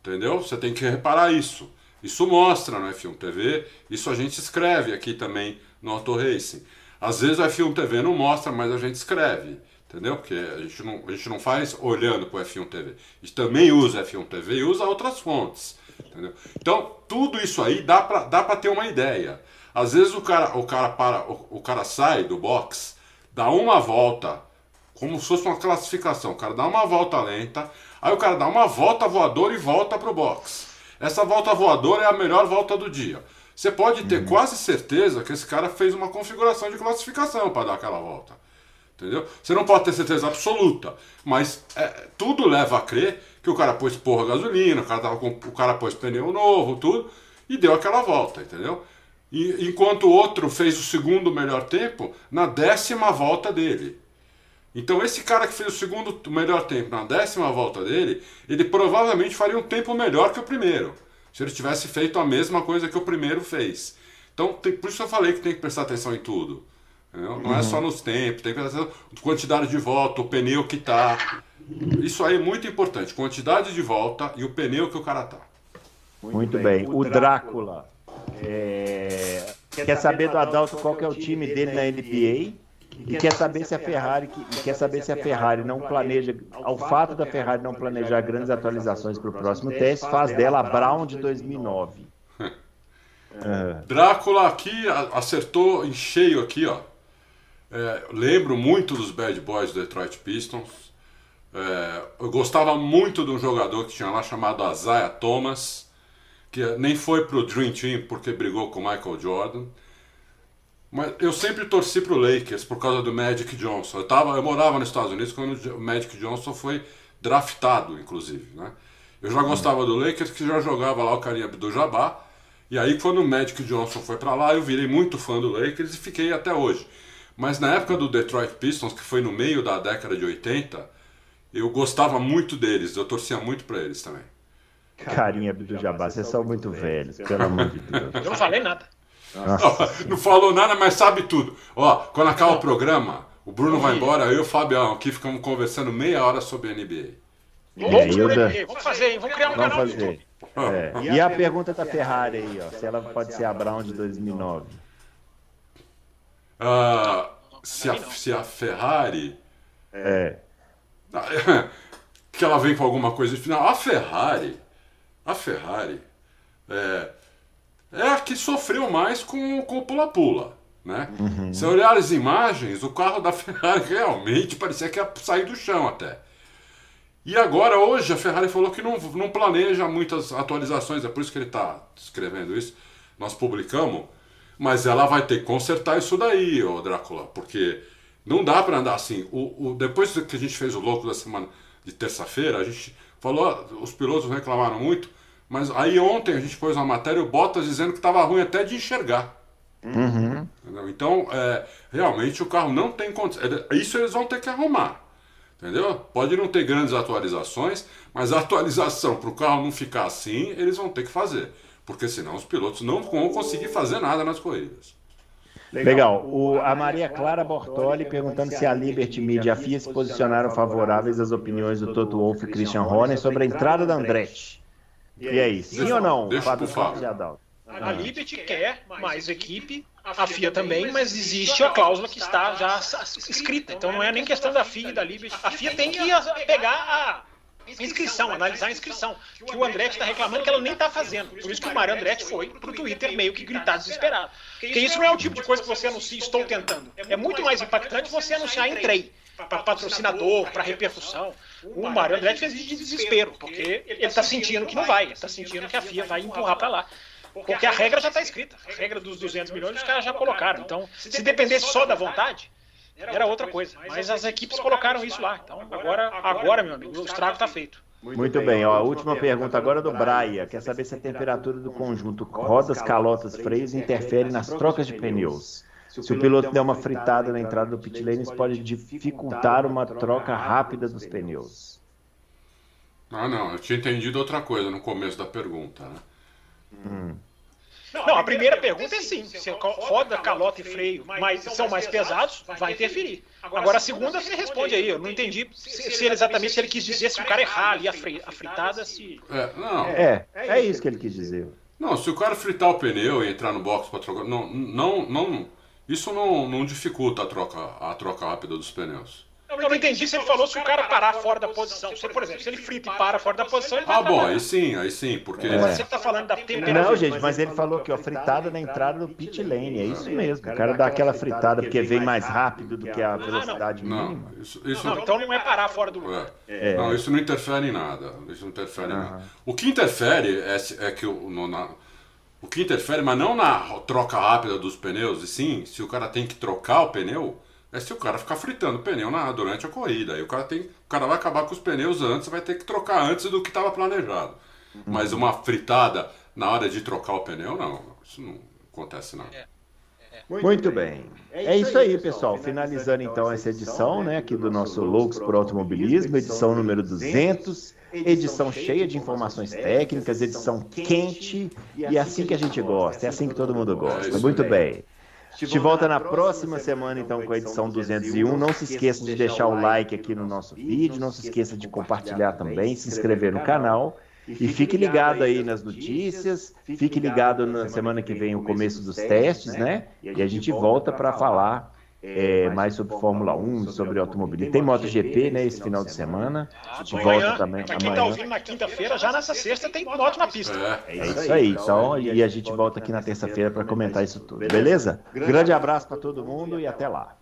Entendeu? Você tem que reparar isso. Isso mostra no F1 TV, isso a gente escreve aqui também no Auto Racing. Às vezes o F1 TV não mostra, mas a gente escreve. Entendeu? Porque a gente não, a gente não faz olhando para o F1 TV. A gente também usa F1 TV e usa outras fontes. Entendeu? Então, tudo isso aí dá para dá ter uma ideia. Às vezes o cara, o cara para, o, o, cara sai do box, dá uma volta, como se fosse uma classificação. O cara dá uma volta lenta, aí o cara dá uma volta voadora e volta para o box. Essa volta voadora é a melhor volta do dia. Você pode ter uhum. quase certeza que esse cara fez uma configuração de classificação para dar aquela volta. Entendeu? Você não pode ter certeza absoluta, mas é, tudo leva a crer que o cara pôs porra gasolina, o cara, tava com, o cara pôs pneu novo, tudo, e deu aquela volta, entendeu? E, enquanto o outro fez o segundo melhor tempo na décima volta dele. Então esse cara que fez o segundo melhor tempo na décima volta dele, ele provavelmente faria um tempo melhor que o primeiro, se ele tivesse feito a mesma coisa que o primeiro fez. Então, tem, por isso eu falei que tem que prestar atenção em tudo. Não, uhum. é só nos tempos, tem que ter quantidade de volta, o pneu que tá. Isso aí é muito importante, quantidade de volta e o pneu que o cara tá. Muito, muito bem. bem. O Drácula é... quer saber do Adalto qual que é o time dele na NBA e quer saber se a Ferrari quer saber se a Ferrari não planeja, ao fato da Ferrari não planejar grandes atualizações para o próximo teste, faz dela a Brown de 2009. Drácula aqui acertou em cheio aqui, ó. É, lembro muito dos Bad Boys do Detroit Pistons. É, eu gostava muito de um jogador que tinha lá chamado Isaiah Thomas, que nem foi pro Dream Team porque brigou com Michael Jordan. Mas eu sempre torci pro Lakers por causa do Magic Johnson. Eu, tava, eu morava nos Estados Unidos quando o Magic Johnson foi draftado, inclusive, né? Eu já gostava do Lakers, que já jogava lá o carinha do Jabá. E aí, quando o Magic Johnson foi para lá, eu virei muito fã do Lakers e fiquei até hoje. Mas na época do Detroit Pistons, que foi no meio da década de 80, eu gostava muito deles, eu torcia muito para eles também. Carinha do Jabá, vocês são muito velhos, pelo amor de Deus. Eu não falei nada. Não, não falou nada, mas sabe tudo. Ó, quando acaba o programa, o Bruno vai embora, eu e o Fabião aqui ficamos conversando meia hora sobre a NBA. Vamos, eu da- vamos fazer, hein? Vamos criar um Vamos canal fazer. É. E a pergunta da Ferrari aí, ó, se ela pode ser a Brown de 2009. Ah, se, a, se a Ferrari. É. que ela vem com alguma coisa de final. A Ferrari. A Ferrari. É, é a que sofreu mais com, o pula-pula. Né? Se olhar as imagens, o carro da Ferrari realmente parecia que ia sair do chão até. E agora, hoje, a Ferrari falou que não, não planeja muitas atualizações, é por isso que ele está escrevendo isso. Nós publicamos, mas ela vai ter que consertar isso daí, ô Drácula, porque não dá para andar assim. O, o- depois que a gente fez o louco da semana de terça-feira, a gente falou, os pilotos reclamaram muito, mas aí ontem a gente pôs uma matéria, o Bottas dizendo que estava ruim até de enxergar. Entendeu? Então, é, realmente o carro não tem condição. Isso eles vão ter que arrumar. Entendeu? Pode não ter grandes atualizações, mas a atualização para o carro não ficar assim, eles vão ter que fazer. Porque senão os pilotos não vão conseguir fazer nada nas corridas. Legal. O, a Maria Clara Bortoli perguntando se a Liberty Media e a FIA se posicionaram favoráveis às opiniões do Toto Wolff e Christian Horner sobre a entrada da Andretti. E aí, sim Deixa- ou não, Fábio e Adalto? A Liberty quer mais equipe, a FIA também, mas existe a cláusula que está já escrita. Então não é nem questão da FIA e da Liberty. A FIA tem que pegar a inscrição, analisar a inscrição. Que o Andretti está reclamando que ela nem está fazendo. Por isso que o Mário Andretti foi pro Twitter meio que gritar desesperado. Porque isso não é o tipo de coisa que você anuncia, estou tentando. É muito mais impactante você anunciar entrei. Para patrocinador, para repercussão. O Mário Andretti fez de desespero, porque ele está sentindo que não vai, está sentindo que a FIA vai empurrar para lá. Porque a regra já está escrita. A regra dos 200 milhões os caras já colocaram. Então, se dependesse só da vontade, era outra coisa. Mas as equipes colocaram isso lá. Então, agora, agora meu amigo, o estrago está feito. Muito bem, ó, a última pergunta agora é do Braia. Quer saber se a temperatura do conjunto rodas, calotas, freios interfere nas trocas de pneus. Se o piloto der uma fritada na entrada do pit lane, isso pode dificultar uma troca rápida dos pneus. Ah, não, eu tinha entendido outra coisa no começo da pergunta. Né? Não, a primeira pergunta é sim. Se roda, calota e freio mas são mais pesados, vai interferir. Agora a segunda você responde aí. Eu não entendi se, se ele exatamente se ele quis dizer se o cara errar ali a, fre- a fritada, se. É, não, É, é isso que ele quis dizer. não, se o cara fritar o pneu e entrar no box para trocar. Não, não, não, isso não, não dificulta a troca, a troca rápida dos pneus. Eu não entendi se ele falou se o cara parar fora da posição. Se, por exemplo, se ele frita e para fora da posição, ele vai Ah, bom, aí sim, aí sim, porque. É. Você está falando da temperatura. Não, gente, mas ele falou que ó, fritada na entrada do pit lane, é isso mesmo. O cara dá aquela fritada porque vem mais rápido do que a velocidade Não, mínima. isso, isso Não, então não é parar fora do lugar. É. Não, isso não interfere em nada. Isso não interfere em nada. O que interfere é, é que o, no- na- o que interfere, mas não na troca rápida dos pneus, e sim, se o cara tem que trocar o pneu, é se o cara ficar fritando o pneu na, durante a corrida. Aí o cara tem, o cara vai acabar com os pneus antes, vai ter que trocar antes do que estava planejado. Mas uma fritada na hora de trocar o pneu, não, isso não acontece não. Muito bem. É isso aí, pessoal. Finalizando então essa edição, né, aqui do nosso Loucos por Automobilismo, edição número 200, edição cheia de informações técnicas, edição quente e é assim que a gente gosta, é assim que todo mundo gosta. Muito bem. A gente volta na próxima semana, então, com a edição 201. Não se esqueça de deixar o like aqui no nosso vídeo, não se esqueça de compartilhar também, se inscrever no canal. E fique ligado aí nas notícias, fique ligado na semana que vem o começo dos testes, né? E a gente volta para falar é, mais sobre Fórmula 1, sobre automobilismo. Tem MotoGP, né, esse final de semana. A gente volta Amanhã, também pra quem está amanhã. ouvindo na quinta-feira, já nessa sexta tem moto na pista. É. É isso aí, então, e a gente volta aqui na terça-feira para comentar isso tudo, beleza? Grande abraço para todo mundo e até lá.